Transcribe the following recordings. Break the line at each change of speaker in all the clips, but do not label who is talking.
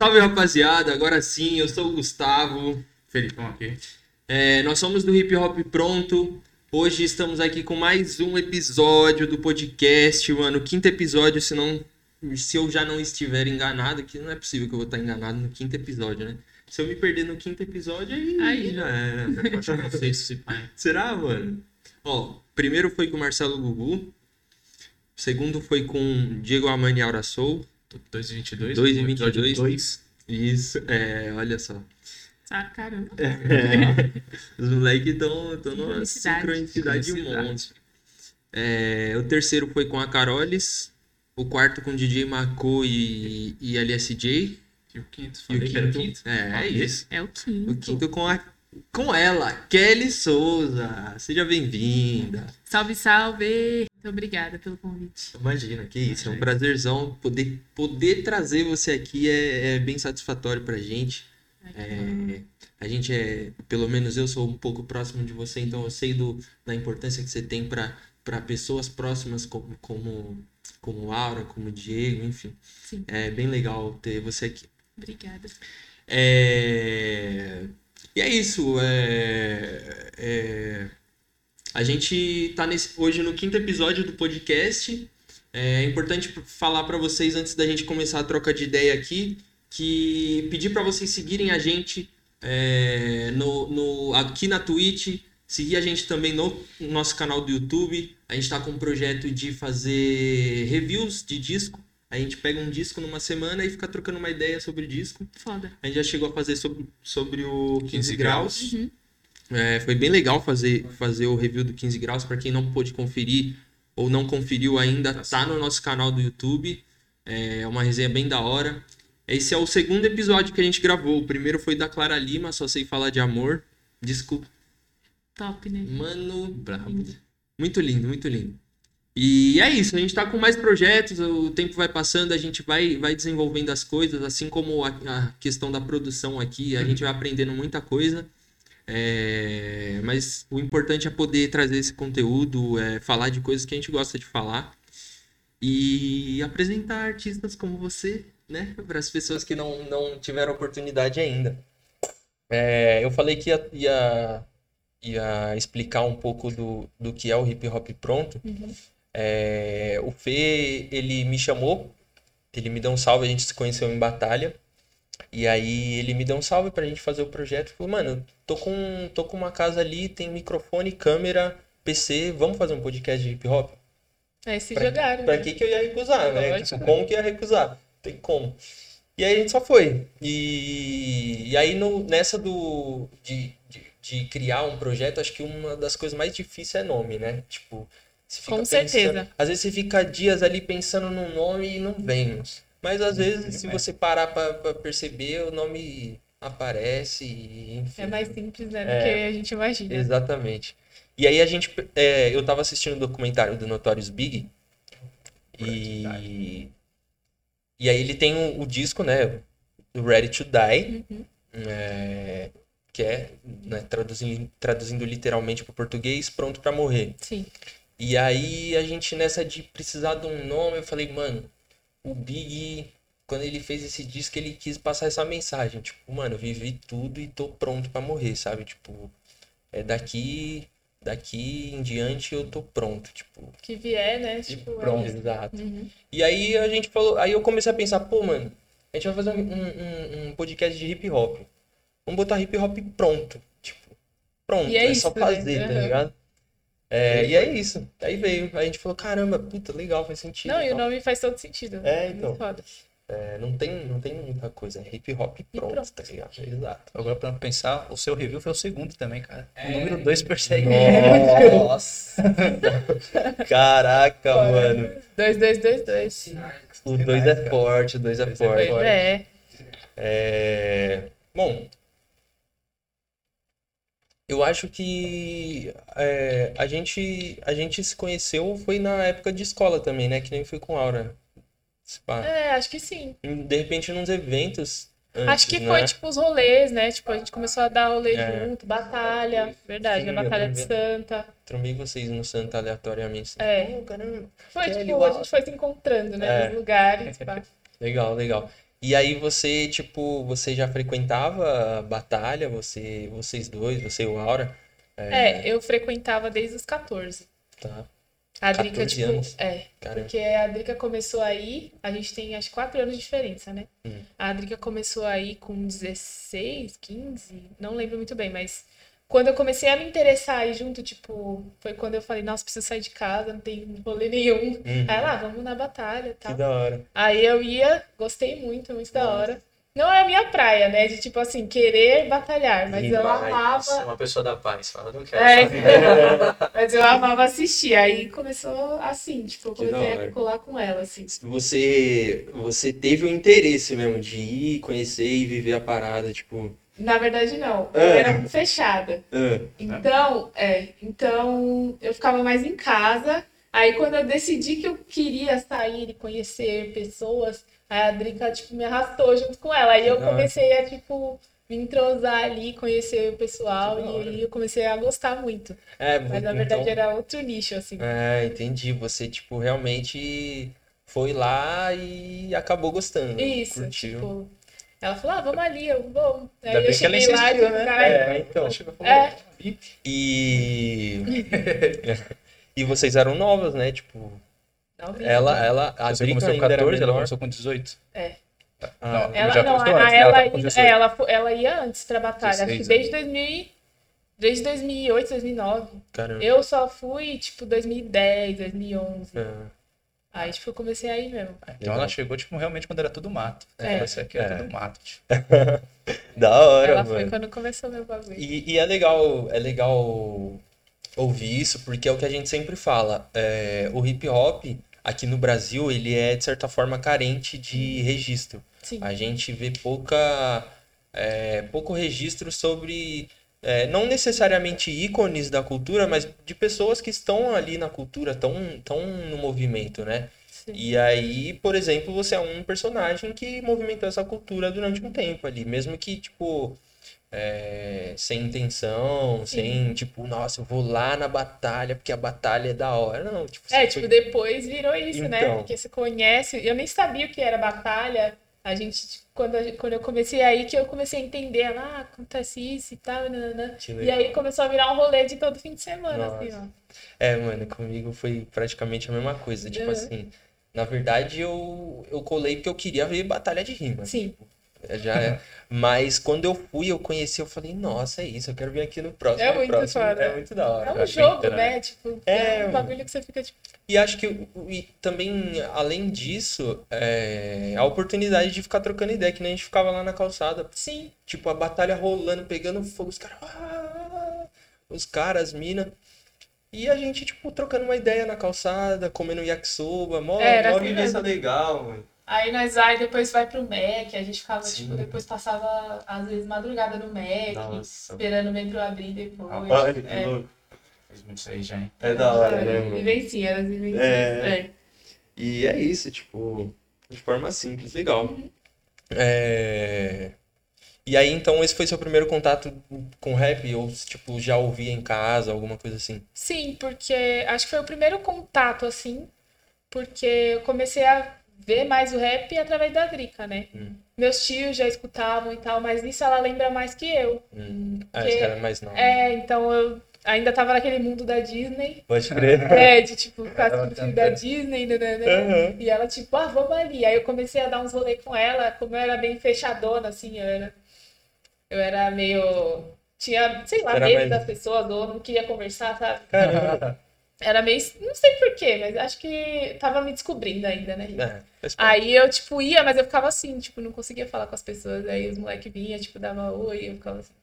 Salve rapaziada, agora sim, eu sou o Gustavo.
Felipão aqui.
É, nós somos do Hip Hop Pronto. Hoje estamos aqui com mais um episódio do podcast, mano. Quinto episódio, se não. Se eu já não estiver enganado, que não é possível que eu vou estar enganado no quinto episódio, né? Se eu me perder no quinto episódio, aí,
Aí.
já era.
Não sei se.
Será, mano? Ó, primeiro foi com o Marcelo Gugu. Segundo foi com Diego Amani Aura Soul.
2 e 22.
2 e
episódio
22.
dois.
Isso, é, olha só.
Ah, caramba.
Os moleques estão numa
Sincronicidade.
monstro. É, o terceiro foi com a Carolis. O quarto com DJ Mako e, e LSJ.
E o quinto.
E o
Falei que era o
quinto.
quinto.
É, é isso.
É o quinto.
O quinto com, a, com ela, Kelly Souza. Seja bem-vinda.
Salve, salve. Muito obrigada pelo convite.
Imagina, que isso. É um prazerzão poder, poder trazer você aqui. É, é bem satisfatório pra gente. É, a gente é, pelo menos eu sou um pouco próximo de você, então eu sei do, da importância que você tem para para pessoas próximas como, como como Aura, como Diego, enfim.
Sim.
É bem legal ter você aqui.
Obrigada.
É, E é isso. é- é, A gente tá nesse... hoje no quinto episódio do podcast. É importante falar para vocês antes da gente começar a troca de ideia aqui que pedir para vocês seguirem a gente é, no, no- aqui na Twitch, seguir a gente também no nosso canal do YouTube. A gente está com um projeto de fazer reviews de disco. A gente pega um disco numa semana e fica trocando uma ideia sobre o disco.
Foda.
A gente já chegou a fazer sobre, sobre o 15,
15
graus.
Uhum.
É, foi bem legal fazer, fazer o review do 15 graus. Para quem não pôde conferir ou não conferiu ainda,
Tá
tá no nosso canal do YouTube. É uma resenha bem da hora. Esse é o segundo episódio que a gente gravou. O primeiro foi da Clara Lima, só sei falar de amor. Disco,
Top, né?
mano,
Brabo.
muito lindo, muito lindo. E é isso, a gente tá com mais projetos, o tempo vai passando, a gente vai, vai desenvolvendo as coisas, assim como a, a questão da produção aqui, a gente vai aprendendo muita coisa. É, mas o importante é poder trazer esse conteúdo, é, falar de coisas que a gente gosta de falar e apresentar artistas como você, né, para as pessoas que não, não tiveram oportunidade ainda. É, eu falei que ia, ia, ia explicar um pouco do, do que é o hip hop pronto.
Uhum.
É, o Fê, ele me chamou, ele me deu um salve, a gente se conheceu em batalha. E aí ele me deu um salve pra gente fazer o projeto. Falou, mano, tô com, tô com uma casa ali, tem microfone, câmera, PC, vamos fazer um podcast de hip hop?
Aí se
Pra,
jogaram.
pra
né?
que que eu ia recusar, né?
Lógico.
Tipo, como que ia recusar? Tem como. E aí a gente só foi. E, e aí no, nessa do de, de, de criar um projeto, acho que uma das coisas mais difíceis é nome, né? Tipo, você fica
Com
pensando-
certeza.
às vezes você fica dias ali pensando num nome e não vem. Mas às vezes, se você parar pra, pra perceber, o nome aparece e enfim.
É mais simples, né? Do
É.
que a gente imagina.
Exatamente. E aí a gente. é, eu tava assistindo o documentário do Notorious Big. E. E aí ele tem o, o disco, né? O Ready to Die.
Uhum.
é, que é, né, traduzindo, traduzindo literalmente para português, pronto pra morrer.
Sim.
E aí a gente nessa de precisar de um nome, eu falei, mano, o Big, quando ele fez esse disco, ele quis passar essa mensagem, tipo, mano, eu vivi tudo e tô pronto pra morrer, sabe? Tipo, é daqui, daqui em diante eu tô pronto, tipo,
Que vier, né? Tipo, é
pronto,
isso.
exato.
Uhum.
E aí a gente falou, aí eu comecei a pensar, pô, mano, a gente vai fazer um, um- um- podcast de hip hop. Vamos botar hip hop pronto, tipo, pronto,
E é
é, só
isso, né?
fazer, tá
Aham.
ligado? É, e é isso. Aí veio. Aí a gente falou, caramba, puta, legal, faz sentido.
Não, e o
tal.
nome faz todo sentido.
É, então.
Foda.
É, não, tem, não tem muita coisa. É hip hop pronto,
pronto.
tá ligado? Exato.
Agora, pra pensar, o seu review foi o segundo também, cara.
É.
O número 2 persegue.
Nossa! Caraca, mano.
Dois, dois, dois, dois.
O 2 é forte, o 2 é
Dois é
forte.
forte.
É.
É, Bom, eu acho que é, a gente a gente se conheceu foi na época de escola também, né? Que nem foi com a Aura.
É, acho que sim.
De repente, nos eventos. antes,
Acho que
né?
foi tipo os rolês, né? Tipo, a gente começou a dar rolê
É.
junto, batalha, verdade,
Sim,
a Batalha de Santa.
Trombei vocês no Santa aleatoriamente. assim.
É.
Oh, caramba.
Foi tipo, a gente foi se encontrando, né?
É.
Nos lugares, pá.
Legal, legal. E aí você, tipo, você já frequentava a batalha, você, vocês dois, você e o Aura?
É, eu frequentava desde os 14.
Tá.
A Drica,
14
tipo,
anos.
é,
Caramba.
porque a Drica começou aí, a gente tem acho que 4 anos de diferença, né?
Hum.
A Drica começou aí com 16, 15, não lembro muito bem, mas quando eu comecei a me interessar aí junto, tipo, foi quando eu falei, nossa, preciso sair de casa, não tem rolê nenhum.
Uhum.
Aí ah, vamos na batalha e
Que da hora.
Aí eu ia, gostei muito, muito da hora. Não é a minha praia, né? De tipo assim, querer batalhar, mas eu
Vai,
amava.
Sou uma pessoa da paz. Fala, não quero
É, mas eu amava assistir. Aí começou assim, tipo, eu comecei a colar com ela, assim.
Você, você teve o interesse mesmo de ir, conhecer e viver a parada, tipo...
Na verdade, não. Eu
É.
era muito fechada.
ah,
Então, é. Então, eu ficava mais em casa. Aí, quando eu decidi que eu queria sair e conhecer pessoas, aí a Drica, tipo, me arrastou junto com ela. Aí eu comecei a, tipo, me entrosar ali, conhecer o pessoal. E aí eu comecei a gostar muito.
É,
Mas, na
então-
verdade, era outro nicho, assim.
É, entendi. Você, tipo, realmente foi lá e acabou gostando.
Isso,
Curtiu.
tipo... Ela falou, ah, vamos ali, eu vou. Aí
Ainda
eu
ela
cheguei lá, tipo,
né?
caralho,
É, então.
Chegou e falou,
É.
"Ih,
E. e vocês eram novas, né? Tipo, ela, ela, a
Você começou com
ainda era
14, ela começou com 18.
É.
Ah,
Ela,
já
não, a,
antes, ela
ela,
18.
é, ela, ela ia antes pra batalha, acho que
16
desde 2000, e- desde 2008, 2009.
caramba.
Eu só fui, tipo, 2010, 2011.
Ah,
Aí, tipo, eu comecei aí mesmo.
Então ela chegou, tipo, realmente quando era tudo mato.
É.
É. Aqui é,
É.
tudo mato. Tipo.
da hora,
Ela foi
mano.
quando começou meu bagulho.
E, e é legal, é legal ouvir isso, porque é o que a gente sempre fala. É, o hip hop, aqui no Brasil, ele é, de certa forma, carente de registro.
Sim.
A gente vê pouca, é, pouco registro sobre, é, não necessariamente ícones da cultura, mas de pessoas que estão ali na cultura, estão, estão no movimento, né?
sim.
E aí, por exemplo, você é um personagem que movimentou essa cultura durante um tempo ali, mesmo que, tipo, é, sem intenção, sem, tipo, nossa, eu vou lá na batalha porque a batalha é da hora. Não, tipo,
É, tipo,
foi-
depois virou isso, né?
Então.
Porque você conhece. Eu nem sabia o que era batalha. A gente, tipo, quando, quando eu comecei aí, que eu comecei a entender, ah, acontece isso e tal, nananã.
Que
E
legal.
aí começou a virar um rolê de todo fim de semana, assim,
Nossa.
ó.
É, mano, comigo foi praticamente a mesma coisa. Tipo
Uhum.
assim, na verdade eu, eu colei porque eu queria ver batalha de rima.
Sim.
É, Já é. Mas quando eu fui, eu conheci, eu falei, nossa, é isso, eu quero vir aqui no próximo.
É muito
próximo.
foda.
É muito da hora.
É um jogo, né? Tipo,
É,
é um bagulho que você fica, tipo,
E acho que e também, além disso, é, a oportunidade de ficar trocando ideia, que nem a gente ficava lá na calçada.
sim.
Tipo, a batalha rolando, pegando fogo, os caras. "Ah!" Os caras, as minas. E a gente, tipo, trocando uma ideia na calçada, comendo yakisoba, mó,
É, era
mó
assim
vivência legal, mano.
Aí nós vai, depois vai pro Mac, a gente ficava,
Sim.
tipo, depois passava, às vezes, madrugada no Mac,
Nossa.
esperando o metrô abrir depois.
Rapaz, que
é,
louco.
Fez muito isso aí já, hein?
É da hora, né, mano?
Vivencinha, as vivencinhas.
É.
É.
E é isso, tipo, de forma simples, legal. É... E aí, então, esse foi seu primeiro contato com rap? Ou, tipo, já ouvia em casa, alguma coisa assim?
Sim, porque acho que foi o primeiro contato, assim, porque eu comecei a ver mais o rap através da Drica, né?
Hum.
Meus tios já escutavam e tal, mas nisso ela lembra mais que eu.
Hum. Ah,
Porque-
esse cara é mais novo.
É, então eu ainda tava naquele mundo da Disney.
Pode crer.
É, de tipo, ficar assistindo filme da Disney, né, né, né?
Aham.
E ela, tipo, ah, vamos ali. Aí eu comecei a dar uns rolês com ela, como eu era bem fechadona, assim, eu era. Eu era meio. Tinha, sei lá,
Era
medo
mais-
das pessoas, ou não queria conversar, sabe?
Caramba.
Era meio. Não sei porquê, mas acho que tava me descobrindo ainda, né?
É.
Aí eu, tipo, ia, mas eu ficava assim, tipo, não conseguia falar com as pessoas. Aí os moleques vinham, tipo, dava oi, eu ficava assim.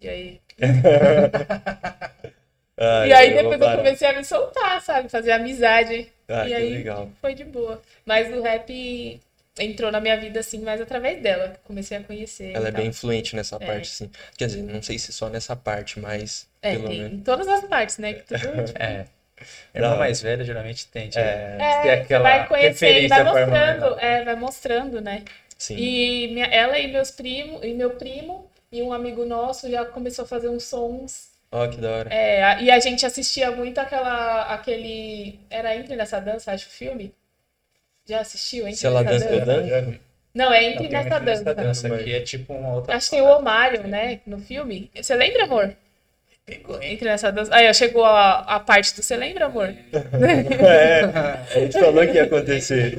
E aí?
Ai,
e aí
eu
depois eu comecei a me soltar, sabe? Fazer amizade.
Ah,
e aí
legal.
foi de boa. Mas o rap entrou na minha vida, assim, mais através dela. que eu Comecei a conhecer.
Ela é
tal.
bem influente nessa
É.
parte, sim. Quer dizer, não sei se só nessa parte, mas
É,
pelo
tem
menos.
em todas as partes, né? Que tudo, tipo,
É. Irmã mais velha geralmente tende
É,
É,
ter aquela
vai conhecendo e
referência
vai mostrando, é, vai mostrando, né?
sim.
E minha- ela e meus primos, e meu primo e um amigo nosso já começou a fazer uns sons.
Ó, que da hora.
É, a- e a gente assistia muito aquela, aquele, era Entre nessa dança, acho, o filme. Já assistiu Entre
Se ela
nessa
dança,
dança? Não, é entre nessa dança.
dança aqui é tipo uma outra.
Acho que tem o Omário, né, no filme. Você lembra, amor?
Pegou, hein?
Entre nessa dança. Aí, ó, chegou a, a parte do. Você lembra, amor?
É, a gente falou que ia acontecer.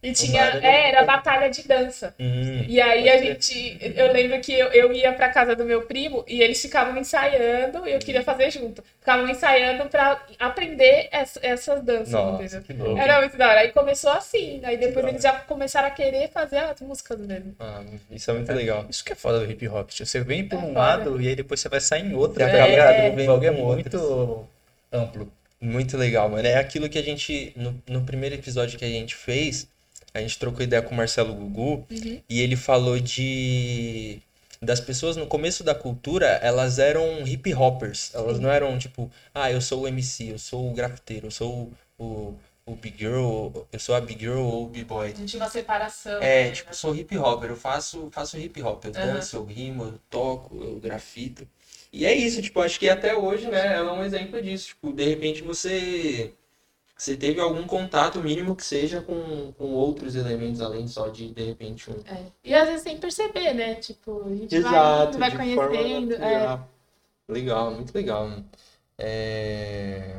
E tinha. É, era batalha de dança.
Hum.
E aí a gente. Eu lembro que eu, eu ia pra casa do meu primo e eles ficavam ensaiando e eu queria fazer junto. Ficavam ensaiando pra aprender ess- essas danças,
Nossa,
entendeu?
que louco.
Era muito da hora. Aí começou assim. Aí depois eles já começaram a querer fazer as músicas mesmo.
Ah, isso é muito legal.
Isso que é foda do hip hop. Você vem por
É
um
foda.
lado e aí depois você vai sair em outro. Bagulho é
com
muito amplo.
Muito legal, mano. É aquilo que a gente, no, no primeiro episódio que a gente fez, a gente trocou ideia com o Marcelo Gugu
Uhum.
e ele falou de. Das pessoas no começo da cultura, elas eram hip hoppers. Elas não eram tipo, ah, eu sou o MC, eu sou o grafiteiro, eu sou o, o, o big girl, eu sou a big girl ou o b-boy.
A gente tinha uma separação.
É, tipo, eu sou hip hopper, eu faço, faço hip hop, eu danço, eu rimo, eu toco, eu grafito. E é isso, tipo, acho que até hoje, né, ela é um exemplo disso. Tipo, de repente você, você teve algum contato mínimo que seja com, com outros elementos, além só de, de repente, um.
É. E às vezes sem perceber, né? Tipo, a gente vai
Exato,
vai
forma
conhecendo. É.
Legal, muito legal. mano. É...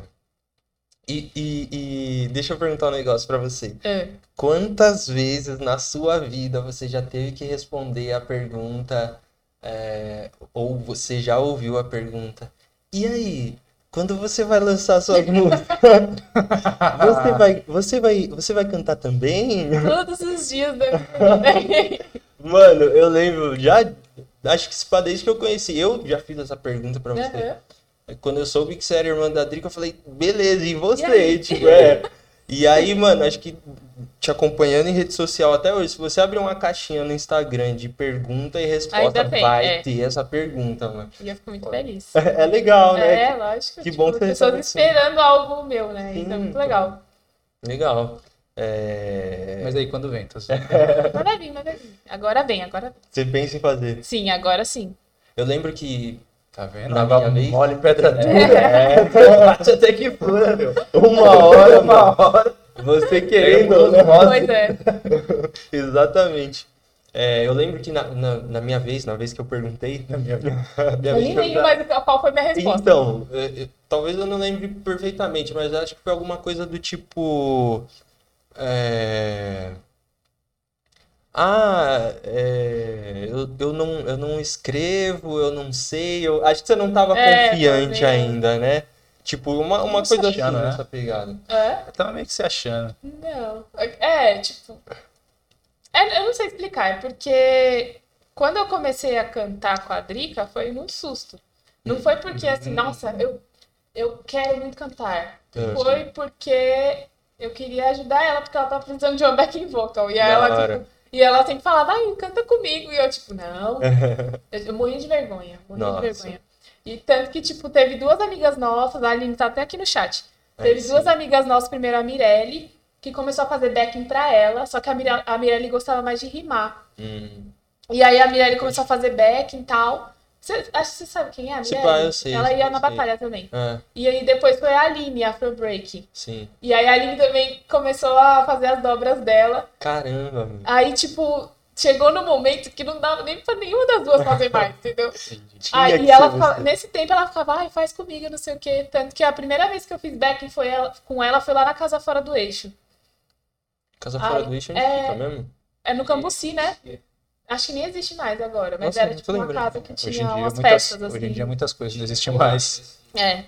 E, e, e deixa eu perguntar um negócio pra você.
É.
Quantas vezes na sua vida você já teve que responder a pergunta, é, ou você já ouviu a pergunta? E aí, quando você vai lançar suas músicas, você vai, você vai, você vai cantar também?
Todos os dias né?
Mano, eu lembro, já, acho que se pá, desde que eu conheci, eu já fiz essa pergunta pra você.
Aham.
Quando eu soube que você era irmã da Drica, eu falei, beleza, e você?
E
tipo, é. E aí, mano, acho que te acompanhando em rede social até hoje, se você abrir uma caixinha no Instagram de pergunta e resposta, vai
é.
ter essa pergunta, mano.
E eu fico muito feliz.
É legal, né?
É, lógico.
que
tipo,
bom que você
pessoas
assim.
esperando algo meu, né? Isso é
Sim,
muito
pô.
legal.
Legal. É...
Mas aí quando vem, tô
Mas vai vir, mas vai vir. Agora vem, agora vem.
Você pensa em fazer.
Sim, agora sim.
Eu lembro que
Tá vendo?
Na
Água
minha vez?
mole, pedra dura.
É.
Bate até que fura, meu.
uma hora, uma hora, você querendo ou não.
Pois é.
Exatamente. É, eu lembro que na, na, na minha vez, na vez que eu perguntei,
Na minha vida.
minha
Eu
vez
nem lembro mais qual foi minha resposta.
Então, é, é, talvez eu não lembre perfeitamente, mas acho que foi alguma coisa do tipo. é, Ah, é, eu, eu, não, eu não escrevo, eu não sei. Eu... Acho que você não estava
É,
confiante ainda, né? Tipo, uma, uma coisa assim,
achando, né?
nessa pegada.
É?
Eu tava meio que se achando.
Não. É, tipo. é, eu não sei explicar, é porque quando eu comecei a cantar com a Drica foi muito susto. Não foi porque assim, nossa, eu, eu quero muito cantar.
É.
Foi porque eu queria ajudar ela, porque ela tava precisando de uma backing vocal. E
Da
ela, tipo, e ela sempre falava, ai, canta comigo. E eu, tipo, não. Eu, eu morria de vergonha, morria
Nossa.
de vergonha. E tanto que, tipo, teve duas amigas nossas, a Aline tá até aqui no chat. Teve
sim.
duas amigas nossas, primeiro a Mirelle, que começou a fazer backing pra ela, só que a, Mire- a Mirelle gostava mais de rimar.
Hum,
E aí a Mirelle começou a fazer backing e tal. Cê, acho que você sabe quem é a Mirelle?
pá, eu sei,
Ela ia na
sei.
batalha também.
é,
E aí depois foi a Aline, a Afro Break.
sim.
E aí a Aline também começou a fazer as dobras dela.
Caramba, mano.
Aí, tipo, chegou no momento que não dava nem pra nenhuma das duas fazer mais, entendeu?
Tinha
Aí e ela ficava-
você.
nesse tempo ela ficava, ai, faz comigo, não sei o quê. Tanto que a primeira vez que eu fiz backing foi ela, com ela foi lá na Casa Fora do Eixo.
Casa fora
Ai,
do eixo onde
é-
fica mesmo?
É no Cambuci, né? Acho que nem existe mais agora, mas
Nossa,
era tipo uma
lembrando.
casa que
Hoje em
tinha
dia,
umas
muitas,
festas assim.
hoje em dia muitas coisas não existem mais.
É.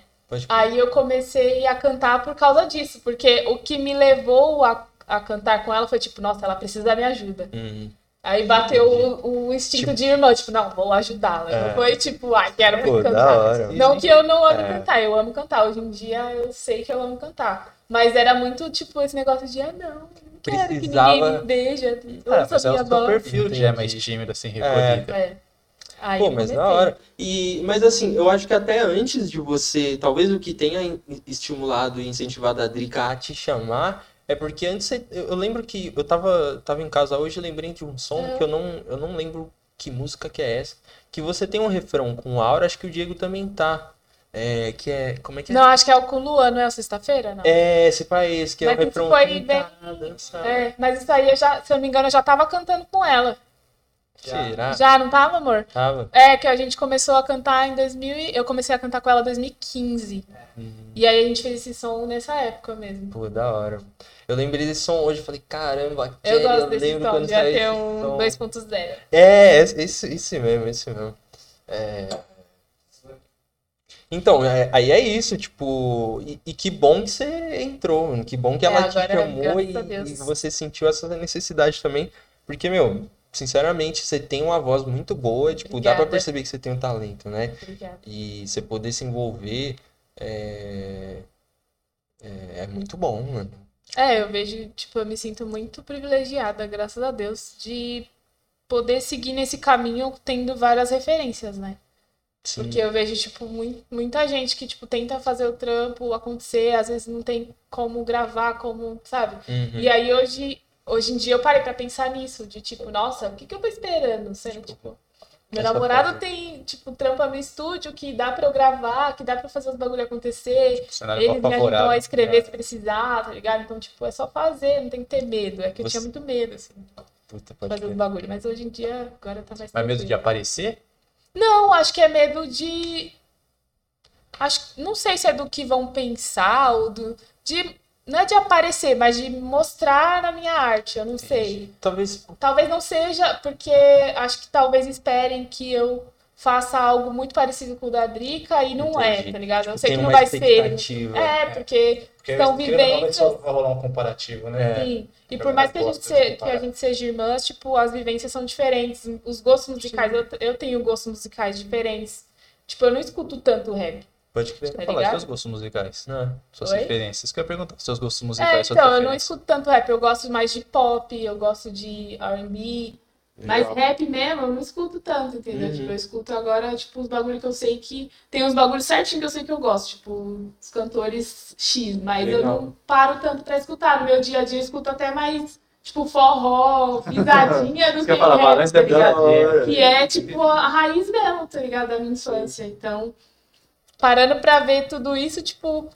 Aí eu comecei a cantar por causa disso, porque o que me levou a, a cantar com ela foi tipo, nossa, ela precisa da minha ajuda.
Hum,
Aí bateu o, o instinto de irmã, tipo, não, vou ajudá-la.
É.
Não foi tipo, ai, quero
Pô,
cantar. Não que eu não ame
É.
cantar, eu amo cantar. Hoje em dia eu sei que eu amo cantar. Mas era muito tipo esse negócio de, ah, não, que
Precisava-
ninguém me veja.
Ah, mas é o
voz.
perfil que já é mais tímido, assim, recolhido.
É. Aí
Pô, mas da
comecei.
hora. E, mas assim, eu acho que até antes de você, talvez o que tenha estimulado e incentivado a Drica a te chamar, é porque antes você- eu, eu lembro que eu tava, tava em casa hoje e lembrei de um som
É.
que eu não, eu não lembro que música que é essa. Que você tem um refrão com aura, acho que o Diego também tá. É, que é. Como é que é?
Não, acho que é o com Luan, não é sexta-feira, não?
É, esse país, que é o
Mas isso
refrão.
foi bem-. É, mas isso aí, eu já, se eu não me engano, eu já tava cantando com ela.
Será?
Já, não tava, amor?
Tava.
É, que a gente começou a cantar em 2000 e... Eu comecei a cantar com ela em 2015. E aí a gente fez esse som nessa época mesmo.
Pô, da hora. Eu lembrei desse som hoje, falei, caramba,
Eu
Kelly,
gosto desse
lembro
som,
quando saiu esse
um
som.
2.0.
É, esse, esse mesmo, esse mesmo. É... Então, é- aí é isso, tipo, e, e que bom que você entrou, que bom que
É,
ela te chamou e, e você sentiu essa necessidade também, porque, meu, sinceramente, você tem uma voz muito boa, tipo, dá pra
Obrigada.
perceber que você tem um talento, né?
Obrigada.
E você poder se envolver é, é, é muito bom, mano.
É, eu vejo, tipo, eu me sinto muito privilegiada, graças a Deus, de poder seguir nesse caminho tendo várias referências, né?
Sim.
Porque eu vejo, tipo, mui- muita gente que, tipo, tenta fazer o trampo acontecer, às vezes não tem como gravar, como, sabe?
Uhum.
E aí hoje, hoje em dia eu parei pra pensar nisso, de tipo, nossa, o que que eu tô esperando? Sendo, tipo, meu
essa
namorado tem, tipo, trampa no estúdio que dá pra eu gravar, que dá pra fazer os bagulho acontecer.
Cenário
Eles me
favorável.
a escrever se precisar, tá ligado? Então, tipo, é só fazer, não tem que ter medo. É que eu
Você-
tinha muito medo, assim,
Puta,
fazer os bagulho. Mas hoje em dia, agora tá mais
Mas medo de aparecer?
Não, acho que é medo de. Acho, não sei se é do que vão pensar ou do. De, não é de aparecer, mas de mostrar na minha arte. Eu não sei.
Talvez
Talvez não seja, porque acho que talvez esperem que eu faça algo muito parecido com o da Drica e não
Entendi.
é, tá ligado? Eu sei
tem
que não
uma
vai ser. É, porque
Porque não, vai
vivências.
só vai rolar um comparativo, né?
Sim. E por mais que a gente,
gosta de
se, que a gente seja irmãs, tipo, as vivências são diferentes. Os gostos musicais, eu, eu tenho gostos musicais diferentes. Tipo, eu não escuto tanto rap.
Pode crer.
Tá
Falar seus gostos musicais,
Não.
suas
Oi?
referências. Isso que eu ia perguntar, seus gostos
É,
musicais, suas
então, eu não escuto tanto rap. Eu gosto mais de pop, eu gosto de R&B. Mas rap mesmo, eu não escuto tanto, entendeu?
Uhum.
Tipo, eu escuto agora, tipo, os bagulhos que eu sei que... Tem uns bagulhos certinhos que eu sei que eu gosto. Tipo, os cantores X. Mas eu
Legal.
não paro tanto pra escutar. No meu dia a dia eu escuto até mais, tipo, forró, pisadinha do que
eu falar,
rap,
Valência
tá ligado? Que é, tipo, a raiz mesmo, tá ligado? Da minha infância. Então, parando pra ver tudo isso, tipo...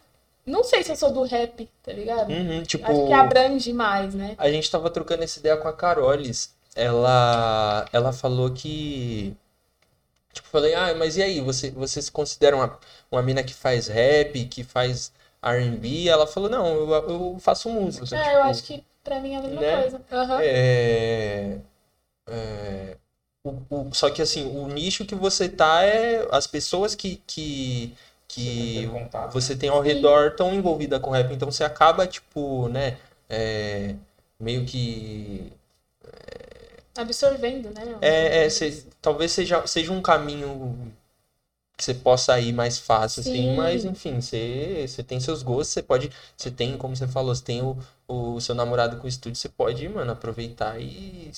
Não sei se eu sou do rap, tá ligado?
Uhum, tipo,
Acho que abrange mais, né?
a gente tava trocando essa ideia com a Carolis. Ela, ela falou que. Tipo, falei, ah, mas e aí? Você, você se considera uma, uma mina que faz rap, que faz RB? Ela falou, não, eu, eu faço música.
É,
tipo,
eu acho que pra mim é a mesma
né?
coisa. Aham.
É, é, o- o- só que assim, o nicho que você tá é as pessoas que, que, que você tem ao
Sim.
redor estão envolvidas com rap, então você acaba, tipo, né, é, meio que.
Absorvendo, né?
É, é, cê- talvez seja, seja um caminho que você possa ir mais fácil, assim,
Sim.
mas enfim, você, você tem seus gostos, você pode. Você tem, como você falou, você tem o, o seu namorado com o estúdio, você pode, mano, aproveitar e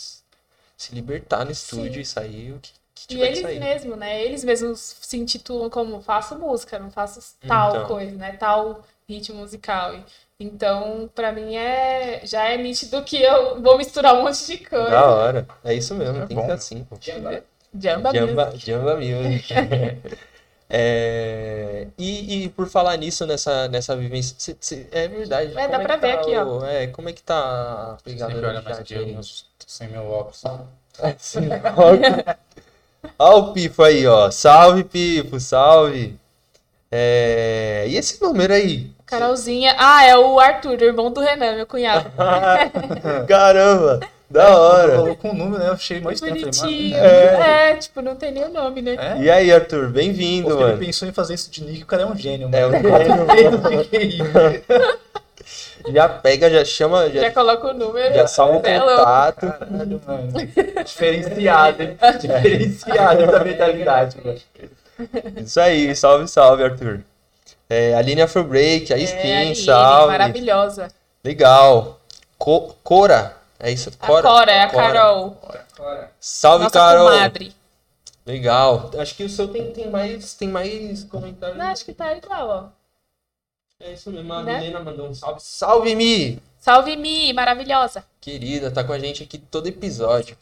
se libertar no estúdio
Sim.
e sair o que, que
E eles
sair.
mesmos, né? Eles mesmos se intitulam como faço música, não faço tal
Então.
coisa, né? Tal ritmo musical. E- Então, pra mim é já é nítido que eu vou misturar um monte de coisa.
Da hora. É isso mesmo,
É
tem
bom.
que ser assim, pô.
Jamba,
Jamba,
music.
Jamba Music. É, e, e por falar nisso, nessa, nessa vivência, cê- cê- é verdade.
É, dá
que
pra ver
tá
aqui, ó.
o- É, como é que tá a pegada
Sempre olha
do
mais
chat
que eu,
aí?
meus- sem meu óculos.
Sim, Ó o Pifo aí, ó. Salve, Pifo, salve. É, E esse número aí?
Carolzinha. Ah, é o Arthur, irmão do Renan, meu cunhado.
Caramba, da hora.
Falou com o número, né? Eu achei mais estranho.
Bonitinho.
mano,
É. tipo, não tem nem o nome, né?
É?
E aí, Arthur, bem-vindo,
ele
mano.
pensou em fazer isso de nick, o cara é um gênio,
É
mano.
um gênio. Já pega, já chama,
Já
já,
coloca o número.
já salva o
é louco.
contato.
Caralho, mano. Diferenciado, hein? Diferenciado essa mentalidade, mano.
Isso aí, salve, salve, Arthur. É, Aline Afro Break, aí
É,
sim,
Aline,
salve.
Maravilhosa.
Legal. Co- Cora, é isso?
A Cora, é a Carol.
Salve,
Nossa
Carol.
comadre.
Legal. Acho que o seu tem, tem mais, tem mais comentários.
Não, acho que tá igual, ó.
É isso mesmo, a
Né?
Milena mandou um salve. Salve, Mi!
Salve, Mi, maravilhosa.
Querida, tá com a gente aqui todo episódio.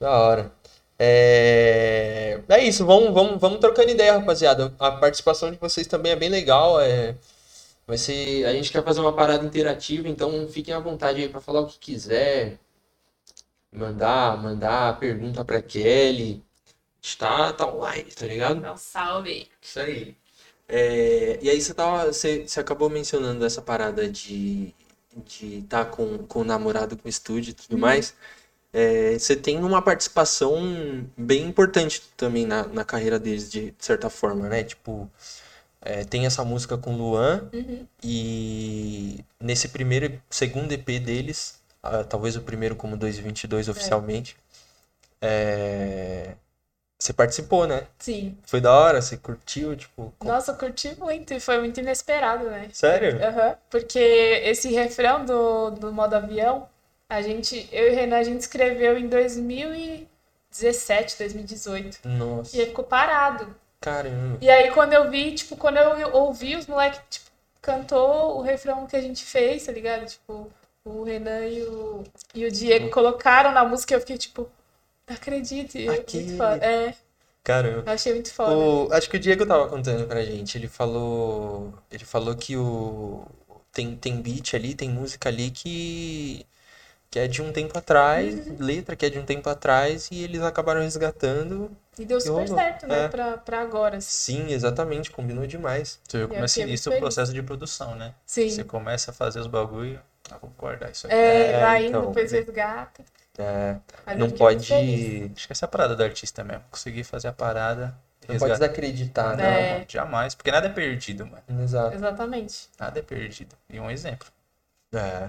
Da hora. É... é isso, vamos, vamos, vamos trocando ideia, rapaziada. A participação de vocês também é bem legal. É... Vai ser. A gente quer fazer uma parada interativa, então fiquem à vontade aí pra falar o que quiser. Mandar, mandar pergunta pra Kelly. A gente tá, tá online, tá ligado?
Não, salve.
Isso aí. É, e aí você, tava, você, você acabou mencionando essa parada de de estar com, com o namorado, com o estúdio e tudo mais. É, você tem uma participação bem importante também na, na carreira deles, de certa forma, né? Tipo, é, tem essa música com o Luan
Uhum.
e nesse primeiro, segundo EP deles, ah, talvez o primeiro como 2022 oficialmente, é, você participou, né?
Sim.
Foi da hora, você curtiu, tipo... com-
Nossa, eu curti muito e foi muito inesperado, né?
Sério?
Aham, porque esse refrão do, do modo avião, a gente, eu e o Renan, a gente escreveu em 2017, 2018.
Nossa,
E aí ficou parado.
caramba.
E aí quando eu vi, tipo, quando eu ouvi os moleques, tipo, cantou o refrão que a gente fez, tá ligado? Tipo, o Renan e o, e o Diego colocaram na música, eu fiquei tipo, não acredito. e é
Aqui.
Muito foda. É,
Caramba.
eu achei muito foda.
O- acho que o Diego tava contando pra gente. Ele falou, ele falou que o tem, tem beat ali, tem música ali que que é de um tempo atrás,
Uhum.
letra que é de um tempo atrás e eles acabaram resgatando.
E deu super
rolou.
certo, né,
É.
pra, pra agora, assim.
Sim, exatamente, combinou demais.
Você viu como
Eu
é
fiquei muito
sinistro o processo de produção, né?
Sim.
Você começa a fazer os bagulho, ah, vou guardar isso aqui.
É,
É,
vai
então.
indo, depois resgata.
É,
Mas
não pode.
Acho que essa é a parada do artista mesmo. Conseguir fazer a parada,
não pode
resgatar.
desacreditar,
Não,
né?
É.
jamais. Porque nada é perdido, mano.
Exato.
Exatamente.
Nada é perdido. E um exemplo.
É.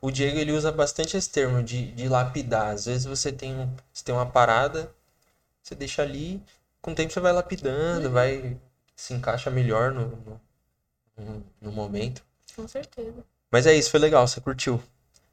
O Diego ele usa bastante esse termo de, de lapidar. Às vezes você tem, um, você tem uma parada, você deixa ali, com o tempo você vai lapidando, vai se encaixa melhor no, no, no- no momento.
Com certeza.
Mas é isso, foi legal, você curtiu.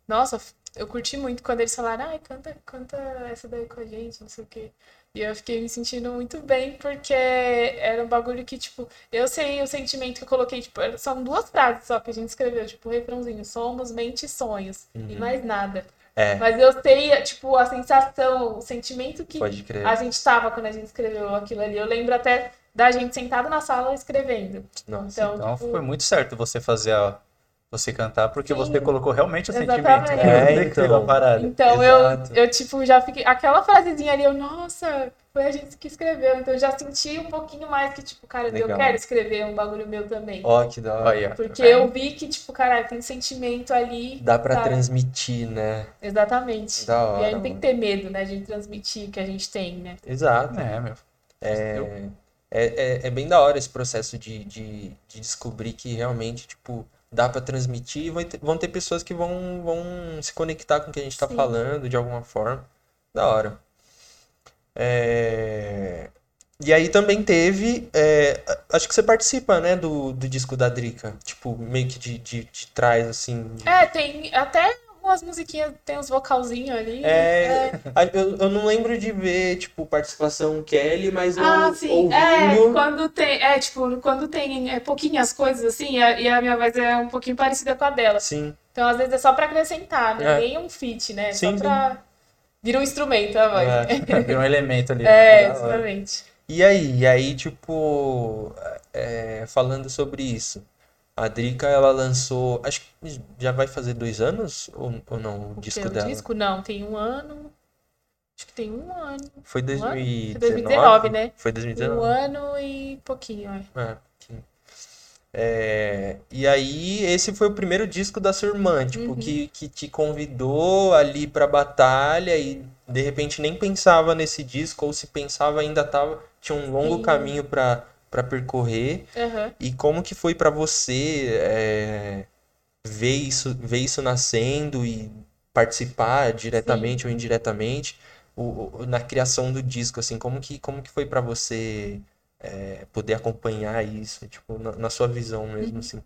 Nossa, eu curti muito quando eles falaram, ai, canta, canta essa daí com a gente, não sei o quê. E eu fiquei me sentindo muito bem, porque era um bagulho que, tipo, eu sei o sentimento que eu coloquei, tipo, são duas frases só que a gente escreveu, tipo, o refrãozinho, somos, mente e sonhos, e
Uhum.
mais nada.
É,
Mas eu sei, tipo, a sensação, o sentimento que a gente tava quando a gente escreveu aquilo ali. Eu lembro até da gente sentado na sala escrevendo.
Nossa.
Então,
Então
tipo,
foi muito certo você fazer a. Você cantar, porque
Sim.
você colocou realmente o sentimento.
Exatamente.
que
É,
você criou
então.
a parada.
Então eu,
Exato.
eu, tipo, já fiquei. Aquela frasezinha ali, eu, nossa, foi a gente que escreveu. Então eu já senti um pouquinho mais que, tipo, cara, eu
Legal.
quero escrever um bagulho meu também.
Ó, que da hora.
Porque
vendo?
eu vi que, tipo, caralho, tem sentimento ali.
Dá pra
cara.
transmitir, né?
Exatamente.
Da hora,
e aí não tem que ter medo, né, de transmitir o que a gente tem, né?
Exato.
É, meu.
É, é, é, é bem da hora esse processo de, de, de descobrir que realmente, tipo, dá pra transmitir e vai ter- vão ter pessoas que vão, vão se conectar com o que a gente tá
Sim.
falando de alguma forma. Da hora. É, E aí também teve, é, acho que você participa, né, do, do disco da Drica, tipo, meio que de, de, de trás, assim. de-
É, tem até algumas musiquinhas, tem uns vocalzinhos ali.
É, a- eu, eu não lembro de ver, tipo, participação Kelly, mas eu
Ah, sim. É, quando tem, é, tipo, quando tem é, pouquinhas coisas assim, e a, e a minha voz é um pouquinho parecida com a dela.
Sim.
Então, às vezes é só pra acrescentar, né?
É.
Nem um feat, né?
Sim,
só pra. Vira um instrumento a voz.
É.
Um elemento ali.
É,
hora.
exatamente.
E aí, e aí, tipo, é, falando sobre isso, a Drica, ela lançou, acho que já vai fazer dois anos ou, ou não, o disco
Tem um
dela?
disco? Não, tem um ano. Acho que tem um ano.
Foi
ano?
2019?
2019, né?
Foi
Um
2019?
ano e pouquinho, é.
É. É, e aí, esse foi o primeiro disco da sua irmã, tipo,
Uhum.
que, que te convidou ali pra batalha e de repente nem pensava nesse disco, ou se pensava ainda tava, tinha um longo
Sim.
caminho pra para percorrer.
Aham.
E como que foi pra você é, ver isso, ver isso nascendo e participar diretamente ou indiretamente o- o- na criação do disco, assim, como que, como que foi pra você é, poder acompanhar isso, tipo, na, na sua visão mesmo, assim?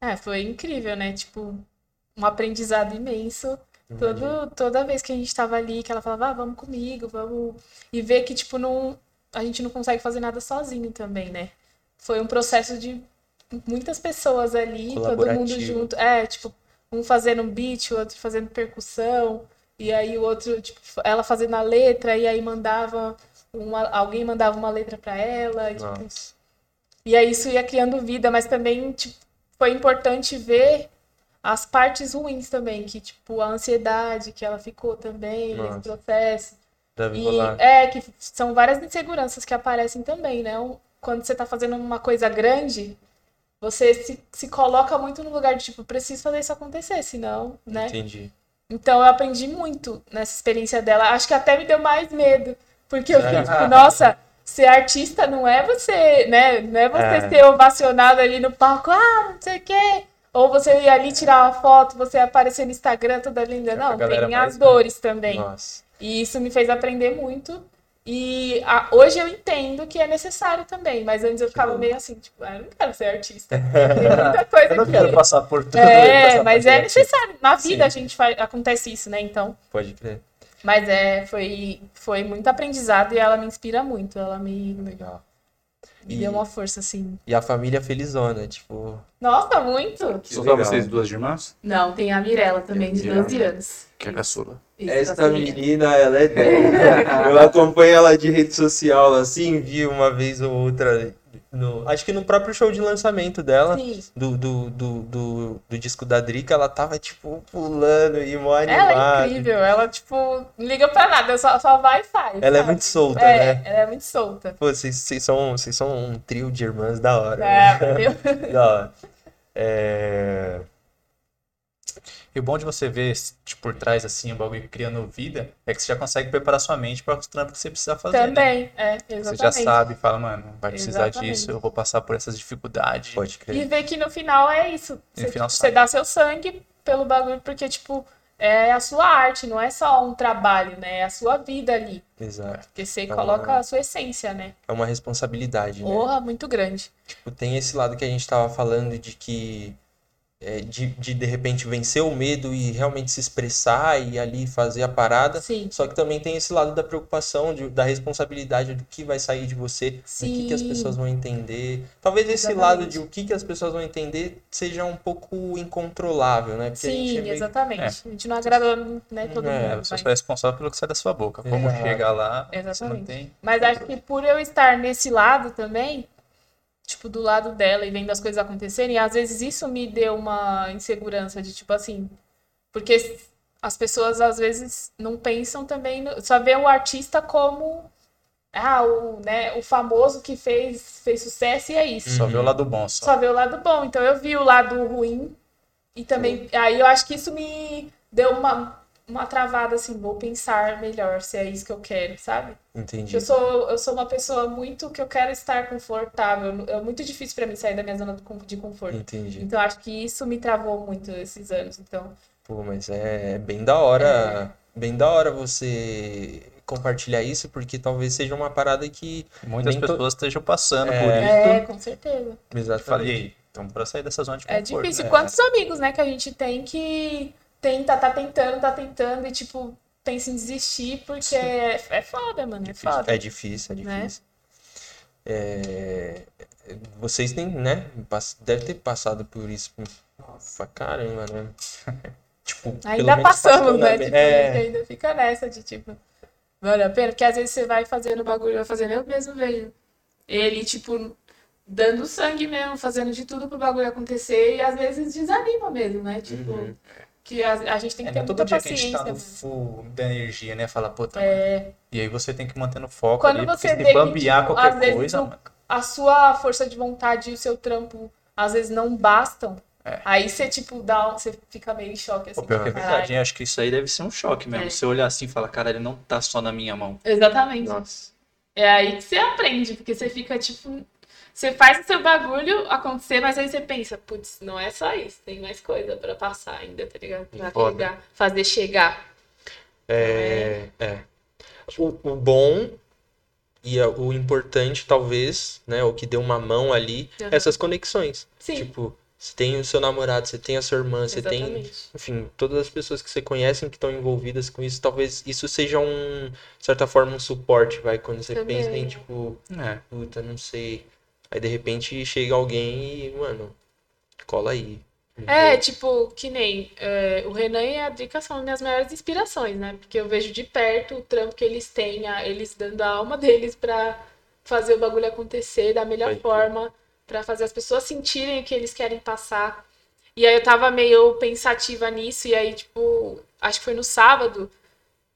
É, foi incrível, né? Tipo, um aprendizado imenso. Todo, toda vez que a gente tava ali, que ela falava, ah, vamos comigo, vamos. E ver que, tipo, não, a gente não consegue fazer nada sozinho também, né? Foi um processo de muitas pessoas ali, todo mundo junto. É, tipo, um fazendo um beat, o outro fazendo percussão. e aí o outro, tipo, ela fazendo a letra, e aí mandava uma, alguém mandava uma letra pra ela, e, tipo, e aí isso ia criando vida, mas também, tipo, foi importante ver as partes ruins também, que, tipo, a ansiedade que ela ficou também
Nossa.
nesse processo.
Deve
E
rolar.
é que são várias inseguranças que aparecem também, né? Quando você tá fazendo uma coisa grande, você se, se coloca muito no lugar de, tipo, preciso fazer isso acontecer, senão, né?
Entendi.
Então eu aprendi muito nessa experiência dela. Acho que até me deu mais medo. Porque eu fiquei tipo, nossa, ser artista não é você, né? Não é você
É.
ser ovacionado ali no palco, ah, não sei o quê. Ou você ir ali tirar uma foto, você aparecer no Instagram toda linda.
É
Não, tem as
né?
dores também.
Nossa.
E isso me fez aprender muito. E a- hoje eu entendo que é necessário também, mas antes eu ficava meio assim, tipo, ah, eu não quero ser artista. Tem muita coisa
Eu não
que-
quero passar por tudo.
É, mas é necessário. Na vida
Sim.
a gente faz, acontece isso, né? Então.
Pode crer.
Mas é, foi, foi muito aprendizado e ela me inspira muito. Ela me, me
Legal. E,
deu uma força, assim.
e a família felizona, tipo.
Nossa, muito!
Só vocês duas irmãs?
Não, tem a Mirella também, de
Mirella.
12 anos.
Que é a caçula.
Assim,
menina, ela é 10. Eu acompanho ela de rede social, assim, vi uma vez ou outra. No, acho que no próprio show de lançamento dela,
Sim.
do, do, do, do, do disco da Drica, ela tava, tipo, pulando e mó
Ela
animada.
é incrível, ela, tipo, não liga pra nada, só, só vai e faz.
Ela é muito solta,
É,
né?
ela é muito solta.
Pô, vocês, vocês, são, vocês são um trio de irmãs da hora.
É,
né?
entendeu?
Da hora. É...
E o bom de você ver tipo, por trás assim, o bagulho criando vida, é que você já consegue preparar sua mente para os trampos que você precisa fazer. né?
Também, é,
Você
exatamente.
já sabe, fala, mano, vai precisar
Exatamente.
disso, eu vou passar por essas dificuldades.
Pode
E
crer.
ver que no final é isso.
E
Você,
no final
tipo, você dá seu sangue pelo bagulho, porque, tipo, é a sua arte, não é só um trabalho, né? É a sua vida ali.
Exato.
Porque você
Então,
coloca
é.
a sua essência, né?
É uma responsabilidade, né?
Porra, muito grande.
Tipo, tem esse lado que a gente tava falando de que é, de, de de repente vencer o medo e realmente se expressar e ali fazer a parada.
Sim.
Só que também tem esse lado da preocupação, de- da responsabilidade do que vai sair de você, do que, que as
Sim.
pessoas vão entender. Talvez esse
Exatamente.
lado de o que, que as pessoas vão entender seja um pouco incontrolável, né? Porque a gente
Sim,
é meio...
exatamente.
É.
A gente não agrada né, todo
É,
mundo.
Você
mas-
só é responsável pelo que sai da sua boca. Como
Exato.
chegar lá, você não
Exatamente.
tem.
Mas acho que por eu estar nesse lado também, tipo, do lado dela e vendo as coisas acontecerem, às vezes isso me deu uma insegurança de, tipo assim, porque as pessoas às vezes não pensam também, no- só vê o artista como ah, o, né, o famoso que fez, fez sucesso e é isso.
Só vê o lado bom só.
Só vê o lado bom. Então eu vi o lado ruim e também. Aí eu acho que isso me deu uma, uma travada assim, vou pensar melhor se é isso que eu quero, sabe?
Entendi.
Eu sou, eu sou uma pessoa muito que eu quero estar confortável. É muito difícil pra mim sair da minha zona de conforto.
Entendi.
Então acho que isso me travou muito esses anos. Então,
Pô, mas é bem da hora, bem da hora você compartilhar isso, porque talvez seja uma parada que
Muitas
Nem to-
pessoas estejam passando
É.
por isso.
é, com certeza.
Exatamente.
falei, "E aí, então pra sair dessa zona de
É
conforto.
difícil.
né?
Quantos amigos, né, que a gente tem que tenta, tá tentando, tá tentando e, tipo, pensa em desistir porque é, é foda, mano. É
Difícil.
foda.
É difícil, é
Né?
difícil. É, Vocês têm, né? Deve ter passado por isso pra caramba, né? Tipo,
Ainda passamos, né? Tipo,
é,
ainda fica nessa de tipo, vale a pena? Porque às vezes você vai fazendo o bagulho, vai fazendo, eu mesmo vejo. Ele, tipo, dando sangue mesmo, fazendo de tudo pro bagulho acontecer e às vezes desanima mesmo, né? Tipo,
Uhum.
Que a, a gente tem que
É,
ter
não é todo
muita
dia que a
paciência.
gente tá no full da energia, né? Fala, puta,
É,
mano. E aí você tem que manter no foco
Quando
ali,
você
porque se
que,
bambear
tipo,
qualquer
às vezes
coisa, mano.
a sua força de vontade e o seu trampo às vezes não bastam.
É.
Aí você, tipo, dá um, você fica meio em choque, assim.
Pô, pior que é verdade, hein?
Acho que isso aí deve ser um choque mesmo.
É.
Você olhar assim e falar, cara, ele não tá só na minha mão.
Exatamente.
Nossa.
É aí que você aprende, porque você fica tipo. Você faz o seu bagulho acontecer, mas aí você pensa, putz, não é só isso, tem mais coisa pra passar ainda, tá ligado? Pra chegar, fazer chegar.
É, é. O, o bom e o importante, talvez, né? O que deu uma mão ali,
Uhum.
essas conexões.
Sim,
Tipo, você tem o seu namorado, você tem a sua irmã, você tem,
exatamente.
enfim, todas as pessoas que você conhece que estão envolvidas com isso, talvez isso seja um, de certa forma, um suporte, vai, quando você
Também.
pensa em, tipo,
É.
puta, não sei. Aí de repente chega alguém e, mano, cola aí.
É, tipo, que nem é, o Renan e a Drica são minhas maiores inspirações, né? Porque eu vejo de perto o trampo que eles têm, a- eles dando a alma deles pra fazer o bagulho acontecer da melhor
crer.
forma, pra fazer as pessoas sentirem o que eles querem passar. E aí eu tava meio pensativa nisso, e aí, tipo, acho que foi no sábado,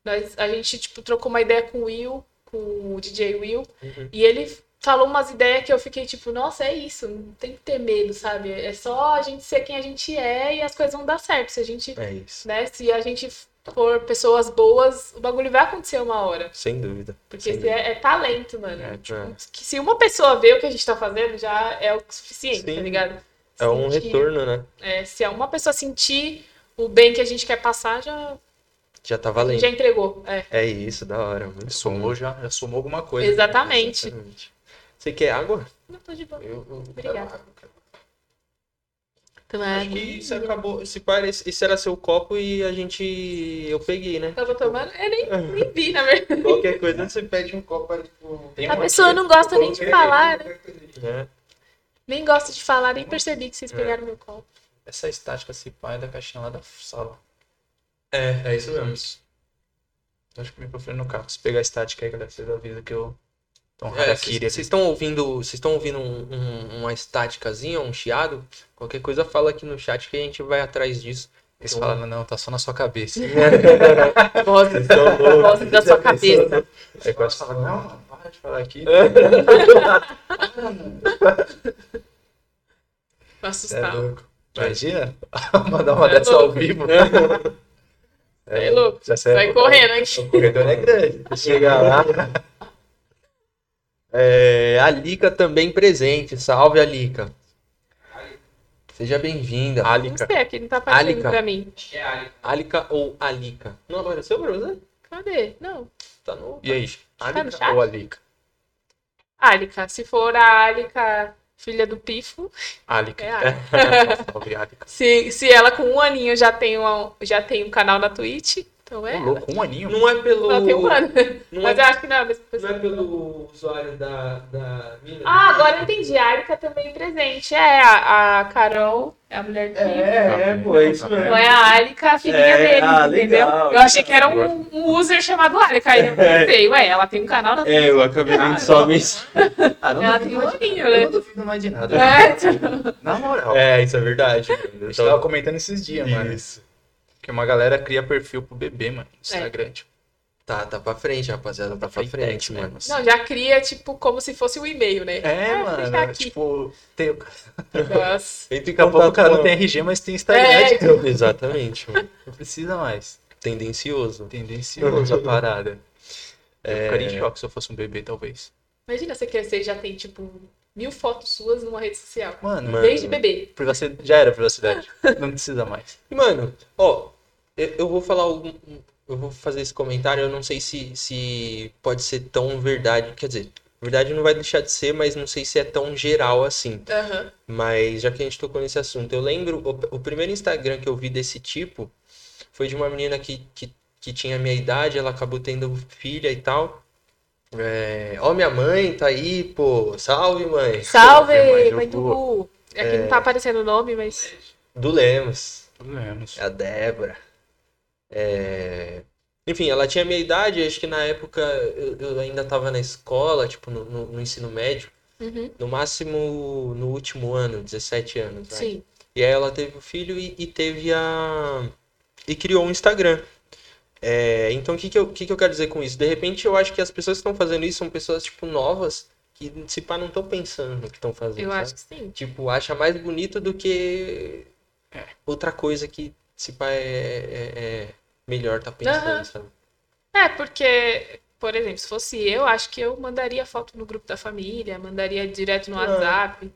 nós, a gente, tipo, trocou uma ideia com o Will, com o DJ Will,
Uhum.
e ele falou umas ideias que eu fiquei tipo, nossa, é isso, não tem que ter medo, sabe? É só a gente ser quem a gente é e as coisas vão dar certo. Se a gente,
É isso.
né, se a gente for pessoas boas, o bagulho vai acontecer uma hora.
Sem dúvida.
Porque
Sem
se é, é talento, mano.
É,
Tipo,
é.
que se uma pessoa vê o que a gente tá fazendo, já é o suficiente,
Sim.
tá ligado?
É um
Sentir-
retorno, né?
é, se é uma pessoa sentir o bem que a gente quer passar, já,
Já tá valendo.
já entregou. É.
É isso, da hora. Muito
Somou já, já somou alguma coisa.
Exatamente.
Exatamente. Você quer água?
Não tô de boa.
Eu, eu
Obrigada.
água. Acho que isso acabou. Esse, parece, esse era seu copo e a gente. Eu peguei, né?
Tava tomando? Eu nem, nem vi, na verdade.
Qualquer coisa você pede um copo para tipo.
A pessoa não gosta nem de falar, né?
né?
Nem gosto de falar, nem percebi que vocês pegaram meu copo.
Essa estática se pá é da caixinha lá da sala.
É, é isso mesmo.
Acho que me procurei no carro. Se pegar a estática aí, galera, vocês avisam que eu. Então,
É,
harakiri
Vocês
aqui.
estão ouvindo, vocês estão ouvindo um- um- uma estáticazinha, um chiado? Qualquer coisa fala aqui no chat que a gente vai atrás disso.
Eles falam, não, tá só na sua cabeça.
Voz, voz da sua cabeça.
Aí quase fala, não, para de falar aqui. É
assustar.
louco. Imagina? Mandar uma
É
dessa ao
louco.
vivo.
É louco.
Já sai
Vai correndo aqui.
O corredor é grande.
Chegar lá. É, a Lica também presente. Salve, Alica. Seja bem-vinda.
Não
Alica.
sei, aqui não tá aparecendo
Alica.
pra mim.
Alica ou Alica? Não apareceu pra você?
Cadê? Não.
Tá no.
E aí?
Tá no
Alica
chat?
ou Alica?
Alica. Se for a Alica, filha do Pifo,
Alica.
é Alica.
Salve, Alica.
se, se ela com um aninho já tem, uma, já tem um canal na Twitch, então é.
Ô, louco, um aninho.
Não é pelo.
Ela tem um ano.
Não
Mas
é,
eu acho que não é a mesma
não é pelo usuário da, da mina?
Ah, agora eu entendi. A Alica também presente. É a, a Carol, é a mulher do Pifo.
É, é, pô, é isso mesmo.
Não é a Alica, a filhinha
É,
deles,
ah,
entendeu?
legal.
Eu achei que era um, um user chamado Alica. Aí eu pensei, ué, ela tem um canal na
É, eu acabei vendo só isso.
Ah, não
Ela tem um aninho,
Eu
né?
não duvido mais de nada.
É.
Na moral.
É, isso é verdade.
Gente tava comentando esses dias, mano.
Isso.
Que uma galera cria perfil pro bebê, mano. no Instagram. Tipo,
Tá, tá pra frente, rapaziada. Tá pra frente,
né,
mano.
Não, já cria, tipo, como se fosse um e-mail, né?
É,
Ah,
mano. Tipo, tem...
Nossa.
Entra em
daqui a pouco o cara não tem RG, mas tem Instagram.
É,
tipo,
Exatamente, mano.
Não precisa mais.
Tendencioso.
Tendencioso a parada. Eu
É.
ficaria em choque se eu fosse um bebê, talvez.
Imagina você crescer e já tem, tipo, mil fotos suas numa rede social.
Mano,
Mano.
Desde bebê.
privacidade, já era privacidade. Não precisa mais.
Mano, ó, eu, eu vou falar um, um- Eu vou fazer esse comentário, eu não sei se, se pode ser tão verdade. Quer dizer, verdade não vai deixar de ser, mas não sei se é tão geral assim.
Aham.
Mas já que a gente tocou nesse assunto, eu lembro, o, o primeiro Instagram que eu vi desse tipo foi de uma menina que, que, que tinha a minha idade, ela acabou tendo filha e tal. É, ó, minha mãe tá aí, pô. Salve, mãe.
Salve,
mãe do
mãe do
Gu.
Gu. Aqui não tá aparecendo o nome, mas.
Do Lemos.
Problemas.
É a Débora. É, Enfim, ela tinha a minha idade, acho que na época eu, eu ainda estava na escola, tipo, no, no- no ensino médio.
Uhum.
No máximo no último ano, 17 anos.
Sim.
E aí ela teve o filho e, e teve a. E criou um Instagram. É, então o que, que, eu, que, que eu quero dizer com isso? De repente eu acho que as pessoas que estão fazendo isso são pessoas, tipo, novas, que se pá não estão pensando no que estão fazendo.
Eu
sabe?
acho que sim.
Tipo, acha mais bonito do que outra coisa que se pá é, é- é melhor tá pensando,
Aham.
sabe?
É, porque, por exemplo, se fosse eu, acho que eu mandaria foto no grupo da família, mandaria direto no
Ah.
WhatsApp.